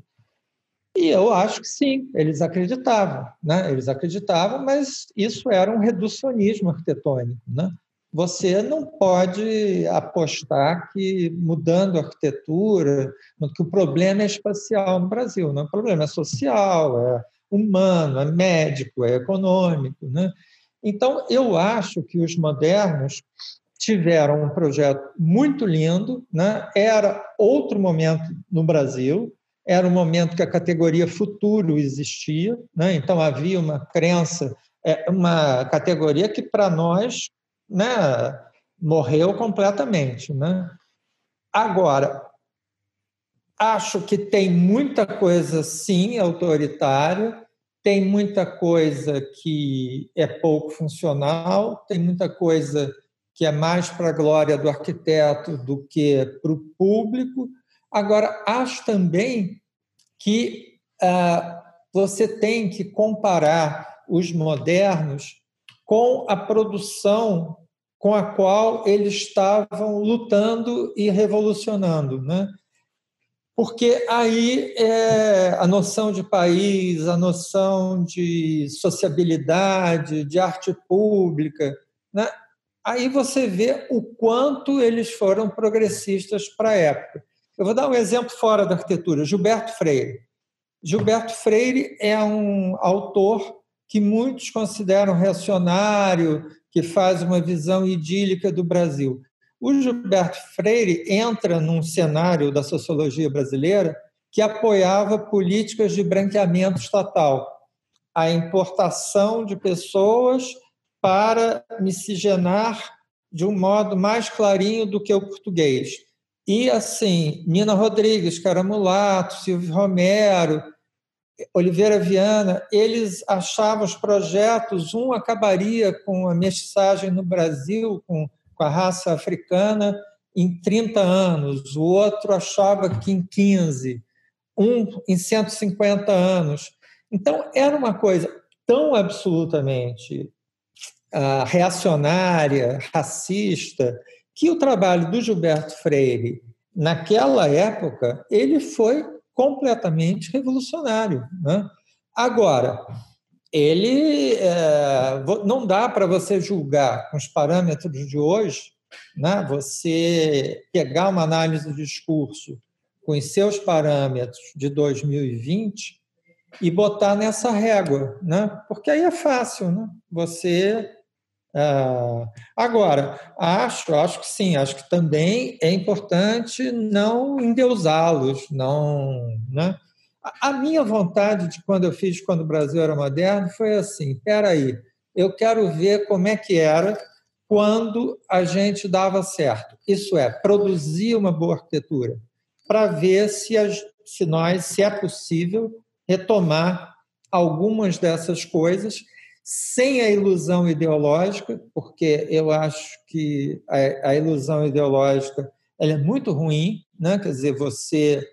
E eu acho que sim, eles acreditavam, né? Eles acreditavam, mas isso era um reducionismo arquitetônico, né? Você não pode apostar que mudando a arquitetura, que o problema é espacial no Brasil, não, o problema é social, é humano, é médico, é econômico, né? Então eu acho que os modernos tiveram um projeto muito lindo, né? era outro momento no Brasil, era um momento que a categoria futuro existia, né? então havia uma crença, é, uma categoria que para nós né, morreu completamente. Né? Agora, acho que tem muita coisa, sim, autoritária, tem muita coisa que é pouco funcional, tem muita coisa que é mais para a glória do arquiteto do que para o público. Agora, acho também que ah, você tem que comparar os modernos com a produção com a qual eles estavam lutando e revolucionando, né? Porque aí é a noção de país, a noção de sociabilidade, de arte pública, né? aí você vê o quanto eles foram progressistas para a época. Eu vou dar um exemplo fora da arquitetura: Gilberto Freire. Gilberto Freire é um autor que muitos consideram reacionário, que faz uma visão idílica do Brasil. O Gilberto Freire entra num cenário da sociologia brasileira que apoiava políticas de branqueamento estatal, a importação de pessoas para miscigenar de um modo mais clarinho do que o português. E assim, Nina Rodrigues, Caramulato, Silvio Romero, Oliveira Viana, eles achavam os projetos, um acabaria com a mestiçagem no Brasil, com, com a raça africana, em 30 anos, o outro achava que em 15, um em 150 anos. Então, era uma coisa tão absolutamente uh, reacionária, racista, que o trabalho do Gilberto Freire, naquela época, ele foi completamente revolucionário. Né? Agora, ele é, não dá para você julgar com os parâmetros de hoje, né? você pegar uma análise do discurso com os seus parâmetros de 2020 e botar nessa régua, né? porque aí é fácil, né? você ah, agora, acho, acho que sim, acho que também é importante não endeusá-los, não, né? A minha vontade de quando eu fiz quando o Brasil era moderno foi assim: peraí, eu quero ver como é que era quando a gente dava certo. Isso é, produzir uma boa arquitetura, para ver se, se nós, se é possível, retomar algumas dessas coisas sem a ilusão ideológica, porque eu acho que a, a ilusão ideológica ela é muito ruim, né? quer dizer, você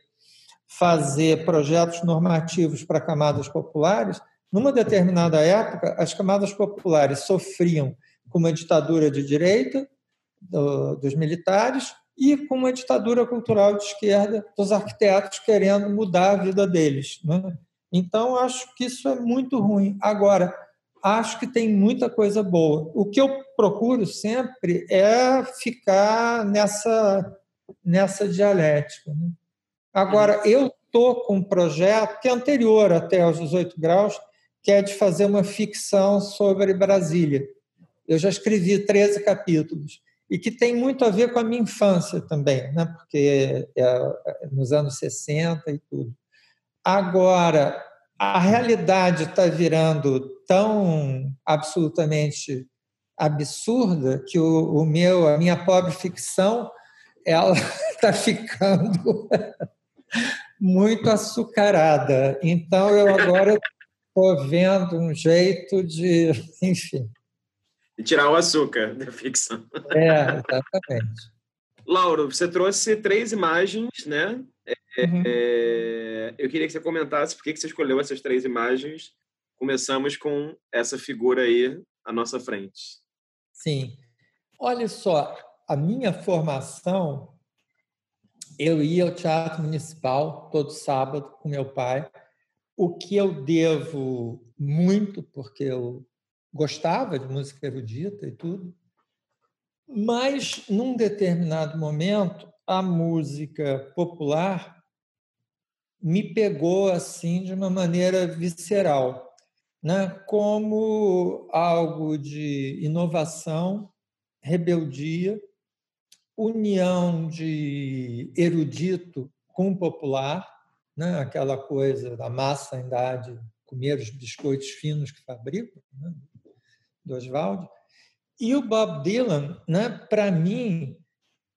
fazer projetos normativos para camadas populares. Numa determinada época, as camadas populares sofriam com uma ditadura de direita do, dos militares e com uma ditadura cultural de esquerda dos arquitetos querendo mudar a vida deles. Né? Então, acho que isso é muito ruim. Agora, acho que tem muita coisa boa. O que eu procuro sempre é ficar nessa, nessa dialética. Né? Agora, eu estou com um projeto que é anterior até aos 18 graus, que é de fazer uma ficção sobre Brasília. Eu já escrevi 13 capítulos e que tem muito a ver com a minha infância também, né? porque é, é nos anos 60 e tudo. Agora, a realidade está virando tão absolutamente absurda que o, o meu, a minha pobre ficção, ela está ficando muito açucarada. Então eu agora estou vendo um jeito de, enfim. De tirar o açúcar da ficção. É, exatamente. Lauro, você trouxe três imagens, né? Uhum. É, eu queria que você comentasse por que você escolheu essas três imagens. Começamos com essa figura aí à nossa frente. Sim. Olha só, a minha formação, eu ia ao Teatro Municipal todo sábado com meu pai, o que eu devo muito, porque eu gostava de música erudita e tudo, mas num determinado momento a música popular me pegou assim de uma maneira visceral, né? como algo de inovação, rebeldia, união de erudito com popular, né? aquela coisa da massa ainda de comer os biscoitos finos que fabricam, né? do Oswald. E o Bob Dylan, né? para mim,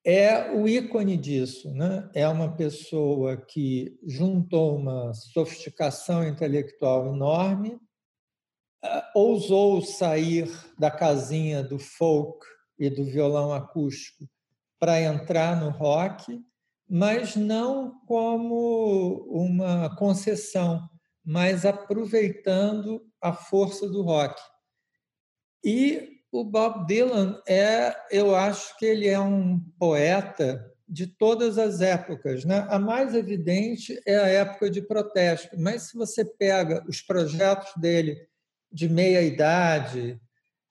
é o ícone disso. Né? É uma pessoa que juntou uma sofisticação intelectual enorme, ah, ousou sair da casinha do folk e do violão acústico para entrar no rock, mas não como uma concessão, mas aproveitando a força do rock. E o Bob Dylan é, eu acho que ele é um poeta de todas as épocas. Né? A mais evidente é a época de protesto, mas se você pega os projetos dele de meia idade,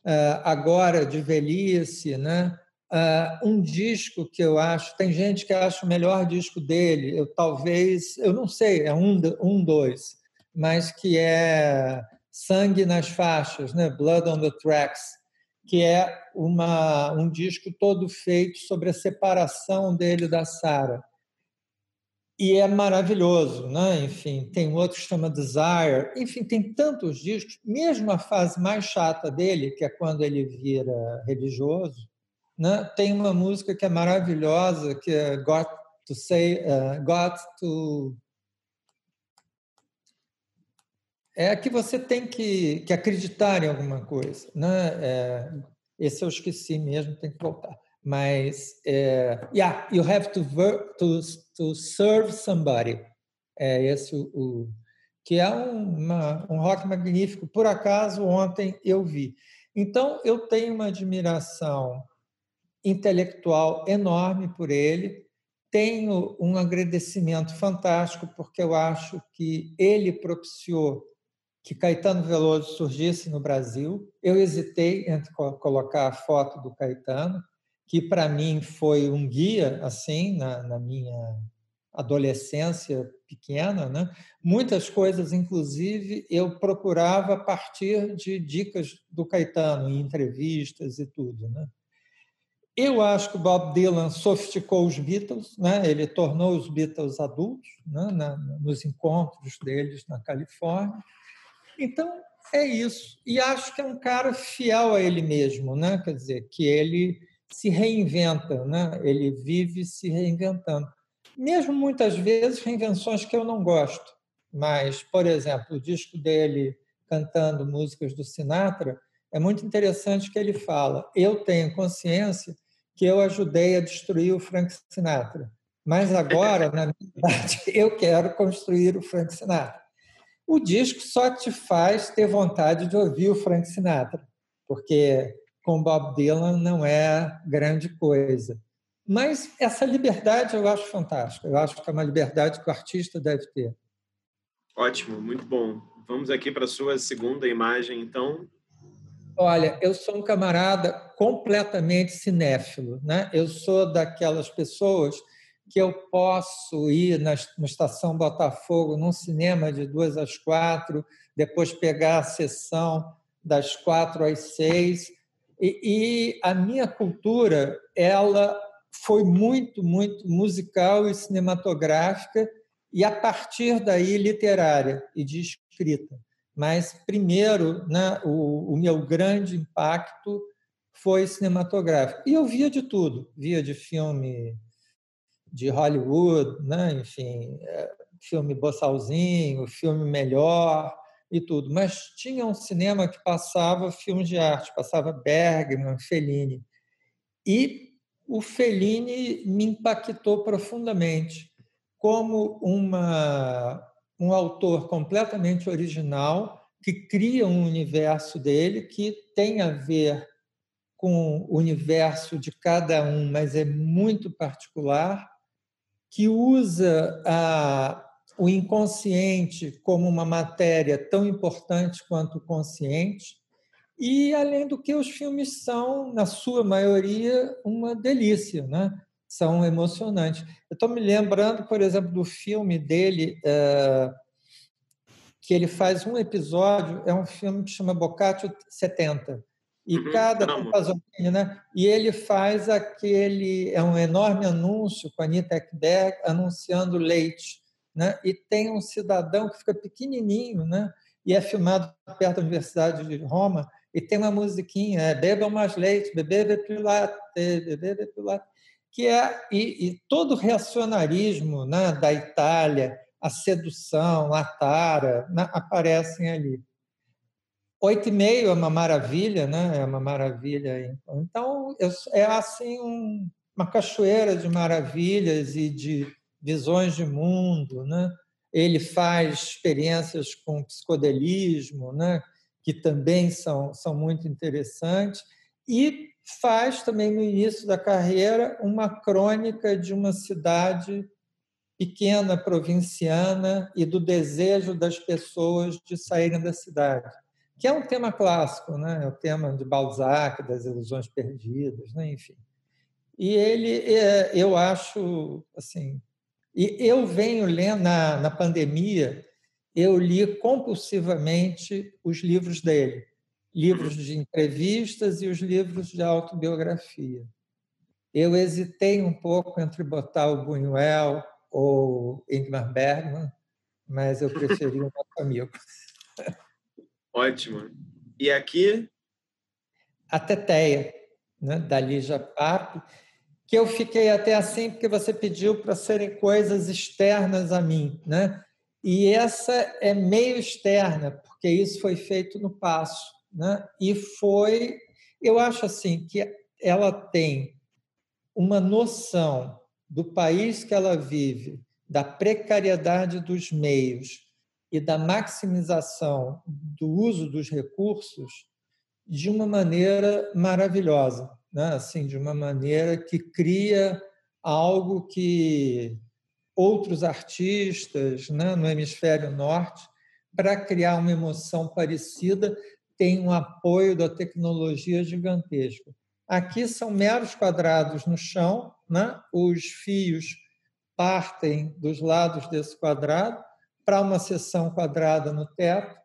ah, agora de velhice, né? Uh, um disco que eu acho, tem gente que acha o melhor disco dele, eu talvez, eu não sei, é um, um dois, mas que é Sangue nas Faixas, né? Blood on the Tracks, que é uma, um disco todo feito sobre a separação dele da Sarah. E é maravilhoso, né? Enfim, tem outro que chama Desire. Enfim, tem tantos discos. Mesmo a fase mais chata dele, que é quando ele vira religioso, né? Tem uma música que é maravilhosa, que é Got to Say, uh, Got to é que você tem que, que acreditar em alguma coisa, né? É, esse eu esqueci mesmo, tem que voltar. Mas é, yeah, you have to work, to to serve somebody. É esse o, o que é uma, um rock magnífico. Por acaso ontem eu vi. Então eu tenho uma admiração intelectual enorme por ele. Tenho um agradecimento fantástico, porque eu acho que ele propiciou que Caetano Veloso surgisse no Brasil. Eu hesitei entre colocar a foto do Caetano, que para mim foi um guia assim na, na minha adolescência pequena, né? Muitas coisas, inclusive, eu procurava a partir de dicas do Caetano em entrevistas e tudo, né? Eu acho que o Bob Dylan sofisticou os Beatles, né? ele tornou os Beatles adultos né? Nos encontros deles na Califórnia. Então, é isso. E acho que é um cara fiel a ele mesmo, né? quer dizer, que ele se reinventa, né? ele vive se reinventando. Mesmo muitas vezes reinvenções que eu não gosto, mas, por exemplo, o disco dele cantando músicas do Sinatra, é muito interessante que ele fala: eu tenho consciência que eu ajudei a destruir o Frank Sinatra, mas agora, na verdade, eu quero construir o Frank Sinatra. O disco só te faz ter vontade de ouvir o Frank Sinatra, porque com Bob Dylan não é grande coisa. Mas essa liberdade eu acho fantástica. Eu acho que é uma liberdade que o artista deve ter. Ótimo, muito bom. Vamos aqui para a sua segunda imagem, então. Olha, eu sou um camarada completamente cinéfilo. Né? Eu sou daquelas pessoas que eu posso ir na, Estação Botafogo, num cinema de duas às quatro, depois pegar a sessão das quatro às seis. E, e a minha cultura, ela foi muito, muito musical e cinematográfica, e a partir daí literária e de escrita. Mas, primeiro, né, o, o meu grande impacto foi cinematográfico. E eu via de tudo, via de filme de Hollywood, né? enfim, é, filme Bossalzinho, filme melhor e tudo. Mas tinha um cinema que passava filmes de arte, passava Bergman, Fellini. E o Fellini me impactou profundamente como uma, um autor completamente original que cria um universo dele que tem a ver com o universo de cada um, mas é muito particular que usa a, o inconsciente como uma matéria tão importante quanto o consciente, e além do que os filmes são, na sua maioria, uma delícia, né? são emocionantes. Eu estou me lembrando, por exemplo, do filme dele, é, que ele faz um episódio, é um filme que chama Boccaccio 70, e uhum, cada né? E ele faz aquele é um enorme anúncio com a Anitta Ekberg anunciando leite, né? E tem um cidadão que fica pequenininho, né? E é filmado perto da Universidade de Roma e tem uma musiquinha, é bebam mais leite, beber pilate, beber pilate, que é e, e todo o reacionarismo, né, da Itália, a sedução, a tara, né, aparecem ali. Oito e meio é uma maravilha, né? É uma maravilha. Então, é assim um, uma cachoeira de maravilhas e de visões de mundo, né? Ele faz experiências com psicodelismo, né? Que também são, são muito interessantes e faz também no início da carreira uma crônica de uma cidade pequena, provinciana e do desejo das pessoas de saírem da cidade, que é um tema clássico, né? É o tema de Balzac, das ilusões perdidas, né? enfim. E ele, é, eu acho, assim, e eu venho lendo na, na pandemia, eu li compulsivamente os livros dele, livros de entrevistas e os livros de autobiografia. Eu hesitei um pouco entre botar o Buñuel ou Ingmar Bergman, mas eu preferi o nosso amigo. Ótimo. E aqui? A Teteia, né, da Lígia que eu fiquei até assim porque você pediu para serem coisas externas a mim, né? E essa é meio externa, porque isso foi feito no passo, né? E foi, eu acho assim que ela tem uma noção do país que ela vive, da precariedade dos meios e da maximização do uso dos recursos de uma maneira maravilhosa, né? assim, de uma maneira que cria algo que outros artistas né, no hemisfério norte, para criar uma emoção parecida, têm um apoio da tecnologia gigantesco. Aqui são meros quadrados no chão, né? os fios partem dos lados desse quadrado para uma seção quadrada no teto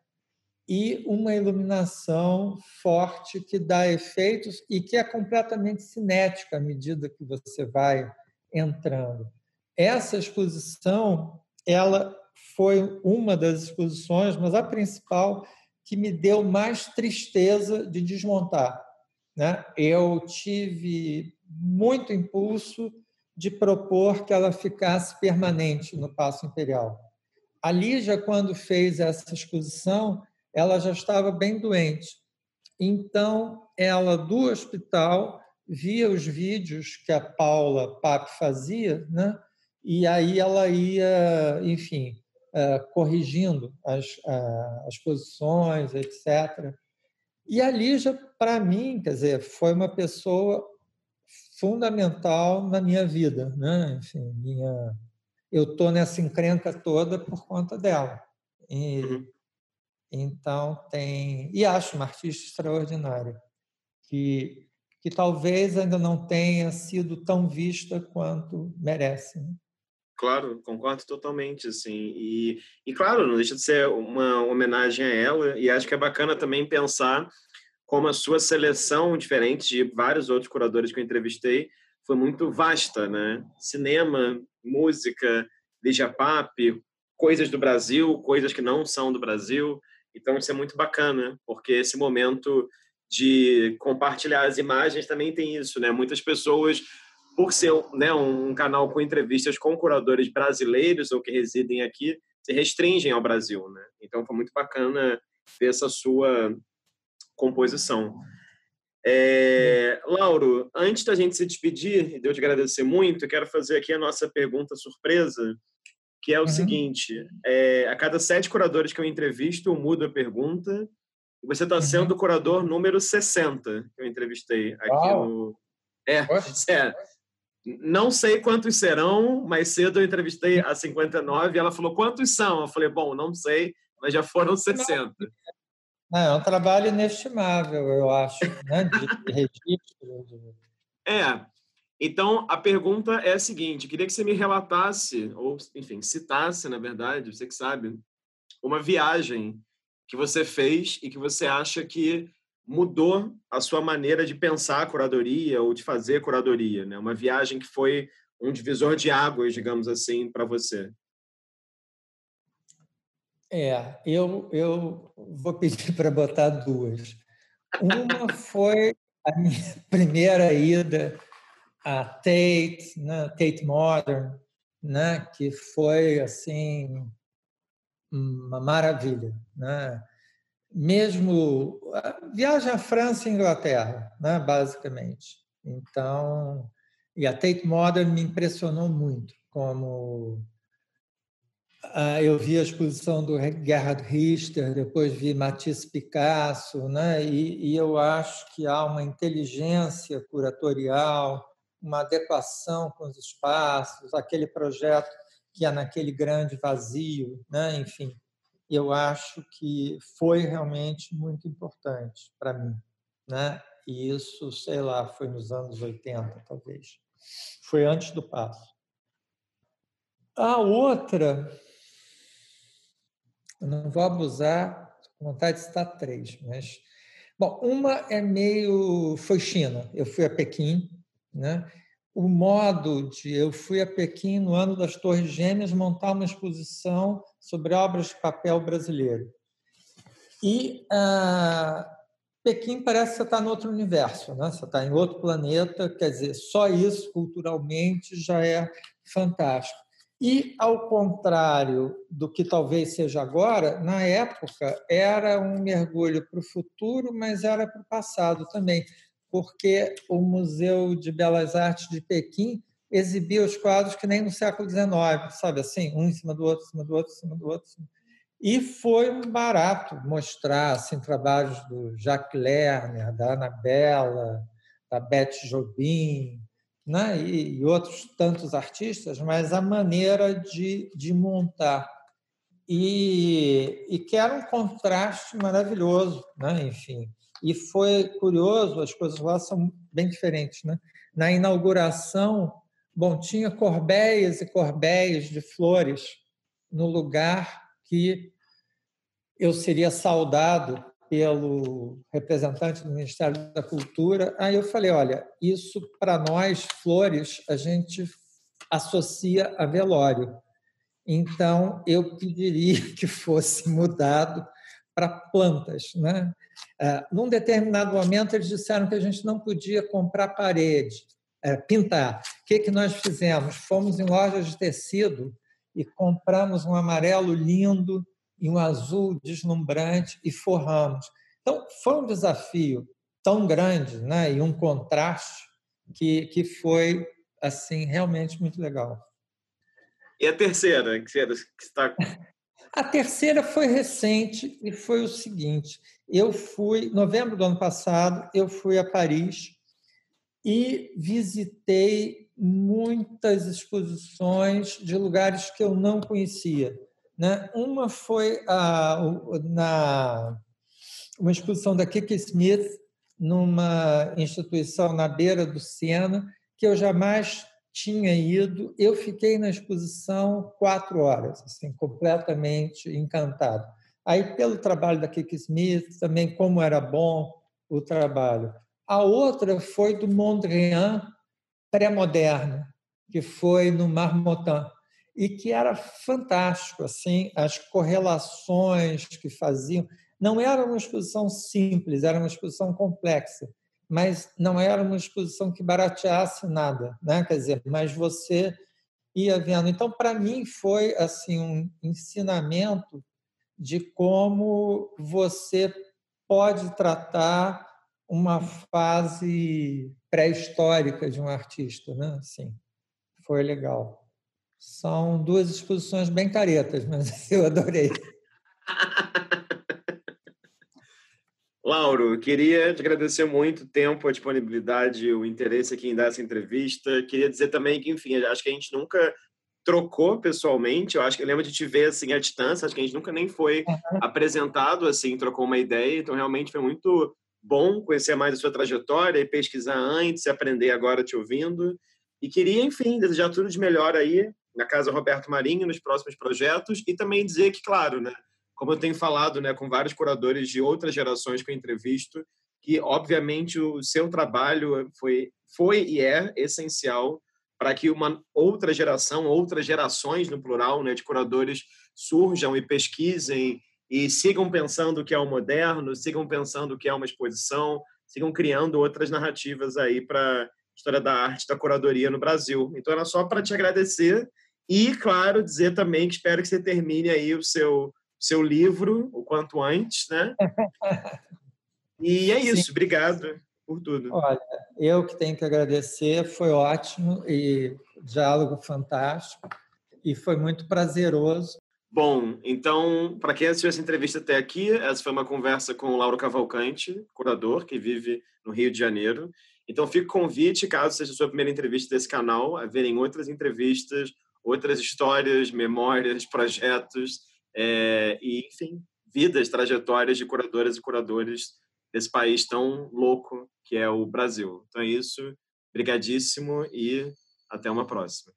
e uma iluminação forte que dá efeitos e que é completamente cinética à medida que você vai entrando. Essa exposição, ela foi uma das exposições, mas a principal que me deu mais tristeza de desmontar, né? eu tive muito impulso de propor que ela ficasse permanente no Paço Imperial. A Lígia, quando fez essa exposição, ela já estava bem doente. Então, ela do hospital via os vídeos que a Paula Pape fazia, né? e aí ela ia, enfim, eh, corrigindo as, as posições, etc. E a Lígia, para mim, quer dizer, foi uma pessoa fundamental na minha vida, né? Enfim, minha, eu estou nessa encrenca toda por conta dela. E, uhum. Então tem e acho uma artista extraordinária que que talvez ainda não tenha sido tão vista quanto merece. Né? Claro, concordo totalmente, assim. E, e claro, não deixa de ser uma homenagem a ela, e acho que é bacana também pensar como a sua seleção, diferente de vários outros curadores que eu entrevistei, foi muito vasta, né? Cinema, música, Lígia Pape, coisas do Brasil, coisas que não são do Brasil. Então, isso é muito bacana, porque esse momento de compartilhar as imagens também tem isso, né? Muitas pessoas por ser né, um canal com entrevistas com curadores brasileiros ou que residem aqui, se restringem ao Brasil. Né? Então foi muito bacana ver essa sua composição. É, Lauro, antes da gente se despedir e de eu te agradecer muito, eu quero fazer aqui a nossa pergunta surpresa, que é o uhum. seguinte: é, a cada sete curadores que eu entrevisto, eu mudo a pergunta. Você está sendo o curador número 60 que eu entrevistei aqui Uau. no. É, é, não sei quantos serão, mais cedo eu entrevistei a 59 e ela falou quantos são. Eu falei, bom, não sei, mas já foram 60. É um trabalho inestimável, eu acho, né? de registro. É. Então, a pergunta é a seguinte: queria que você me relatasse, ou, enfim, citasse, na verdade, você que sabe, uma viagem que você fez e que você acha que mudou a sua maneira de pensar a curadoria ou de fazer curadoria, né? Uma viagem que foi um divisor de águas, digamos assim, para você. É, eu, eu vou pedir para botar duas. Uma foi a minha primeira ida a Tate, né, Tate Modern, né, que foi assim uma maravilha, né? mesmo viagem à França e Inglaterra, né, basicamente. Então, e a Tate Modern me impressionou muito, como ah, eu vi a exposição do Gerhard Richter, depois vi Matisse Picasso, né? E, e, eu acho que há uma inteligência curatorial, uma adequação com os espaços, aquele projeto que é naquele grande vazio, né? Enfim, eu acho que foi realmente muito importante para mim, né? E isso, sei lá, foi nos anos 80, talvez. Foi antes do passo. A outra, eu não vou abusar, vontade de citar três, mas. Bom, uma é meio. Foi China. Eu fui a Pequim, né? O modo de. Eu fui a Pequim no ano das Torres Gêmeas montar uma exposição sobre obras de papel brasileiro. E ah, Pequim parece que você está em outro universo, né? você está em outro planeta, quer dizer, só isso culturalmente já é fantástico. E, ao contrário do que talvez seja agora, na época era um mergulho para o futuro, mas era para o passado também, porque o Museu de Belas Artes de Pequim exibia os quadros que nem no século XIX, sabe assim, um em cima do outro, em cima do outro, em cima do outro. E foi barato mostrar assim, trabalhos do Jacques Lerner, da Anabela, da Beth Jobim, né? e, e outros tantos artistas, mas a maneira de, de montar. E, e que era um contraste maravilhoso, né? enfim. E foi curioso, as coisas lá são bem diferentes. Né? Na inauguração, bom, tinha corbéias e corbéias de flores no lugar que eu seria saudado pelo representante do Ministério da Cultura. Aí eu falei: olha, isso para nós, flores, a gente associa a velório. Então, eu pediria que fosse mudado para plantas. Né? É, num determinado momento, eles disseram que a gente não podia comprar parede, é, pintar. O que, que nós fizemos? Fomos em lojas de tecido e compramos um amarelo lindo e um azul deslumbrante e forramos. Então, foi um desafio tão grande né, e um contraste que, que foi assim realmente muito legal. E a terceira, que está... A terceira foi recente e foi o seguinte: eu fui, novembro do ano passado, eu fui a Paris e visitei muitas exposições de lugares que eu não conhecia. Né? Uma foi a, na uma exposição da Kiki Smith numa instituição na beira do Sena que eu jamais tinha ido. Eu fiquei na exposição quatro horas, assim, completamente encantado. Aí, pelo trabalho da Kiki Smith, também como era bom o trabalho. A outra foi do Mondrian pré-moderno, que foi no Marmottan e que era fantástico, assim, as correlações que faziam. Não era uma exposição simples, era uma exposição complexa, mas não era uma exposição que barateasse nada, né? Quer dizer, mas você ia vendo. Então, para mim foi assim um ensinamento de como você pode tratar uma fase pré-histórica de um artista, né? Assim, foi legal. São duas exposições bem caretas, mas eu adorei. Lauro, queria te agradecer muito o tempo, a disponibilidade, o interesse aqui em dar essa entrevista. Queria dizer também que, enfim, acho que a gente nunca trocou pessoalmente. Eu acho que eu lembro de te ver assim à distância. Acho que a gente nunca nem foi uhum. apresentado assim, trocou uma ideia. Então, realmente foi muito bom conhecer mais a sua trajetória e pesquisar antes, aprender agora te ouvindo. E queria, enfim, desejar tudo de melhor aí na Casa Roberto Marinho nos próximos projetos e também dizer que, claro, né, como eu tenho falado né, com vários curadores de outras gerações que eu entrevisto, que, obviamente, o seu trabalho foi, foi e é essencial para que uma outra geração, outras gerações, no plural, né, de curadores surjam e pesquisem e sigam pensando o que é o moderno, sigam pensando o que é uma exposição, sigam criando outras narrativas aí para história da arte, da curadoria no Brasil. Então era só para te agradecer e, claro, dizer também que espero que você termine aí o seu seu livro o quanto antes, né? E é isso, Sim. obrigado por tudo. Olha, eu que tenho que agradecer, foi ótimo e diálogo fantástico e foi muito prazeroso. Bom, então, para quem assistiu essa entrevista até aqui, essa foi uma conversa com o Lauro Cavalcante, curador que vive no Rio de Janeiro. Então, fica o convite, caso seja a sua primeira entrevista desse canal, a verem outras entrevistas, outras histórias, memórias, projetos, é, e, enfim, vidas, trajetórias de curadoras e curadores desse país tão louco que é o Brasil. Então é isso, brigadíssimo e até uma próxima.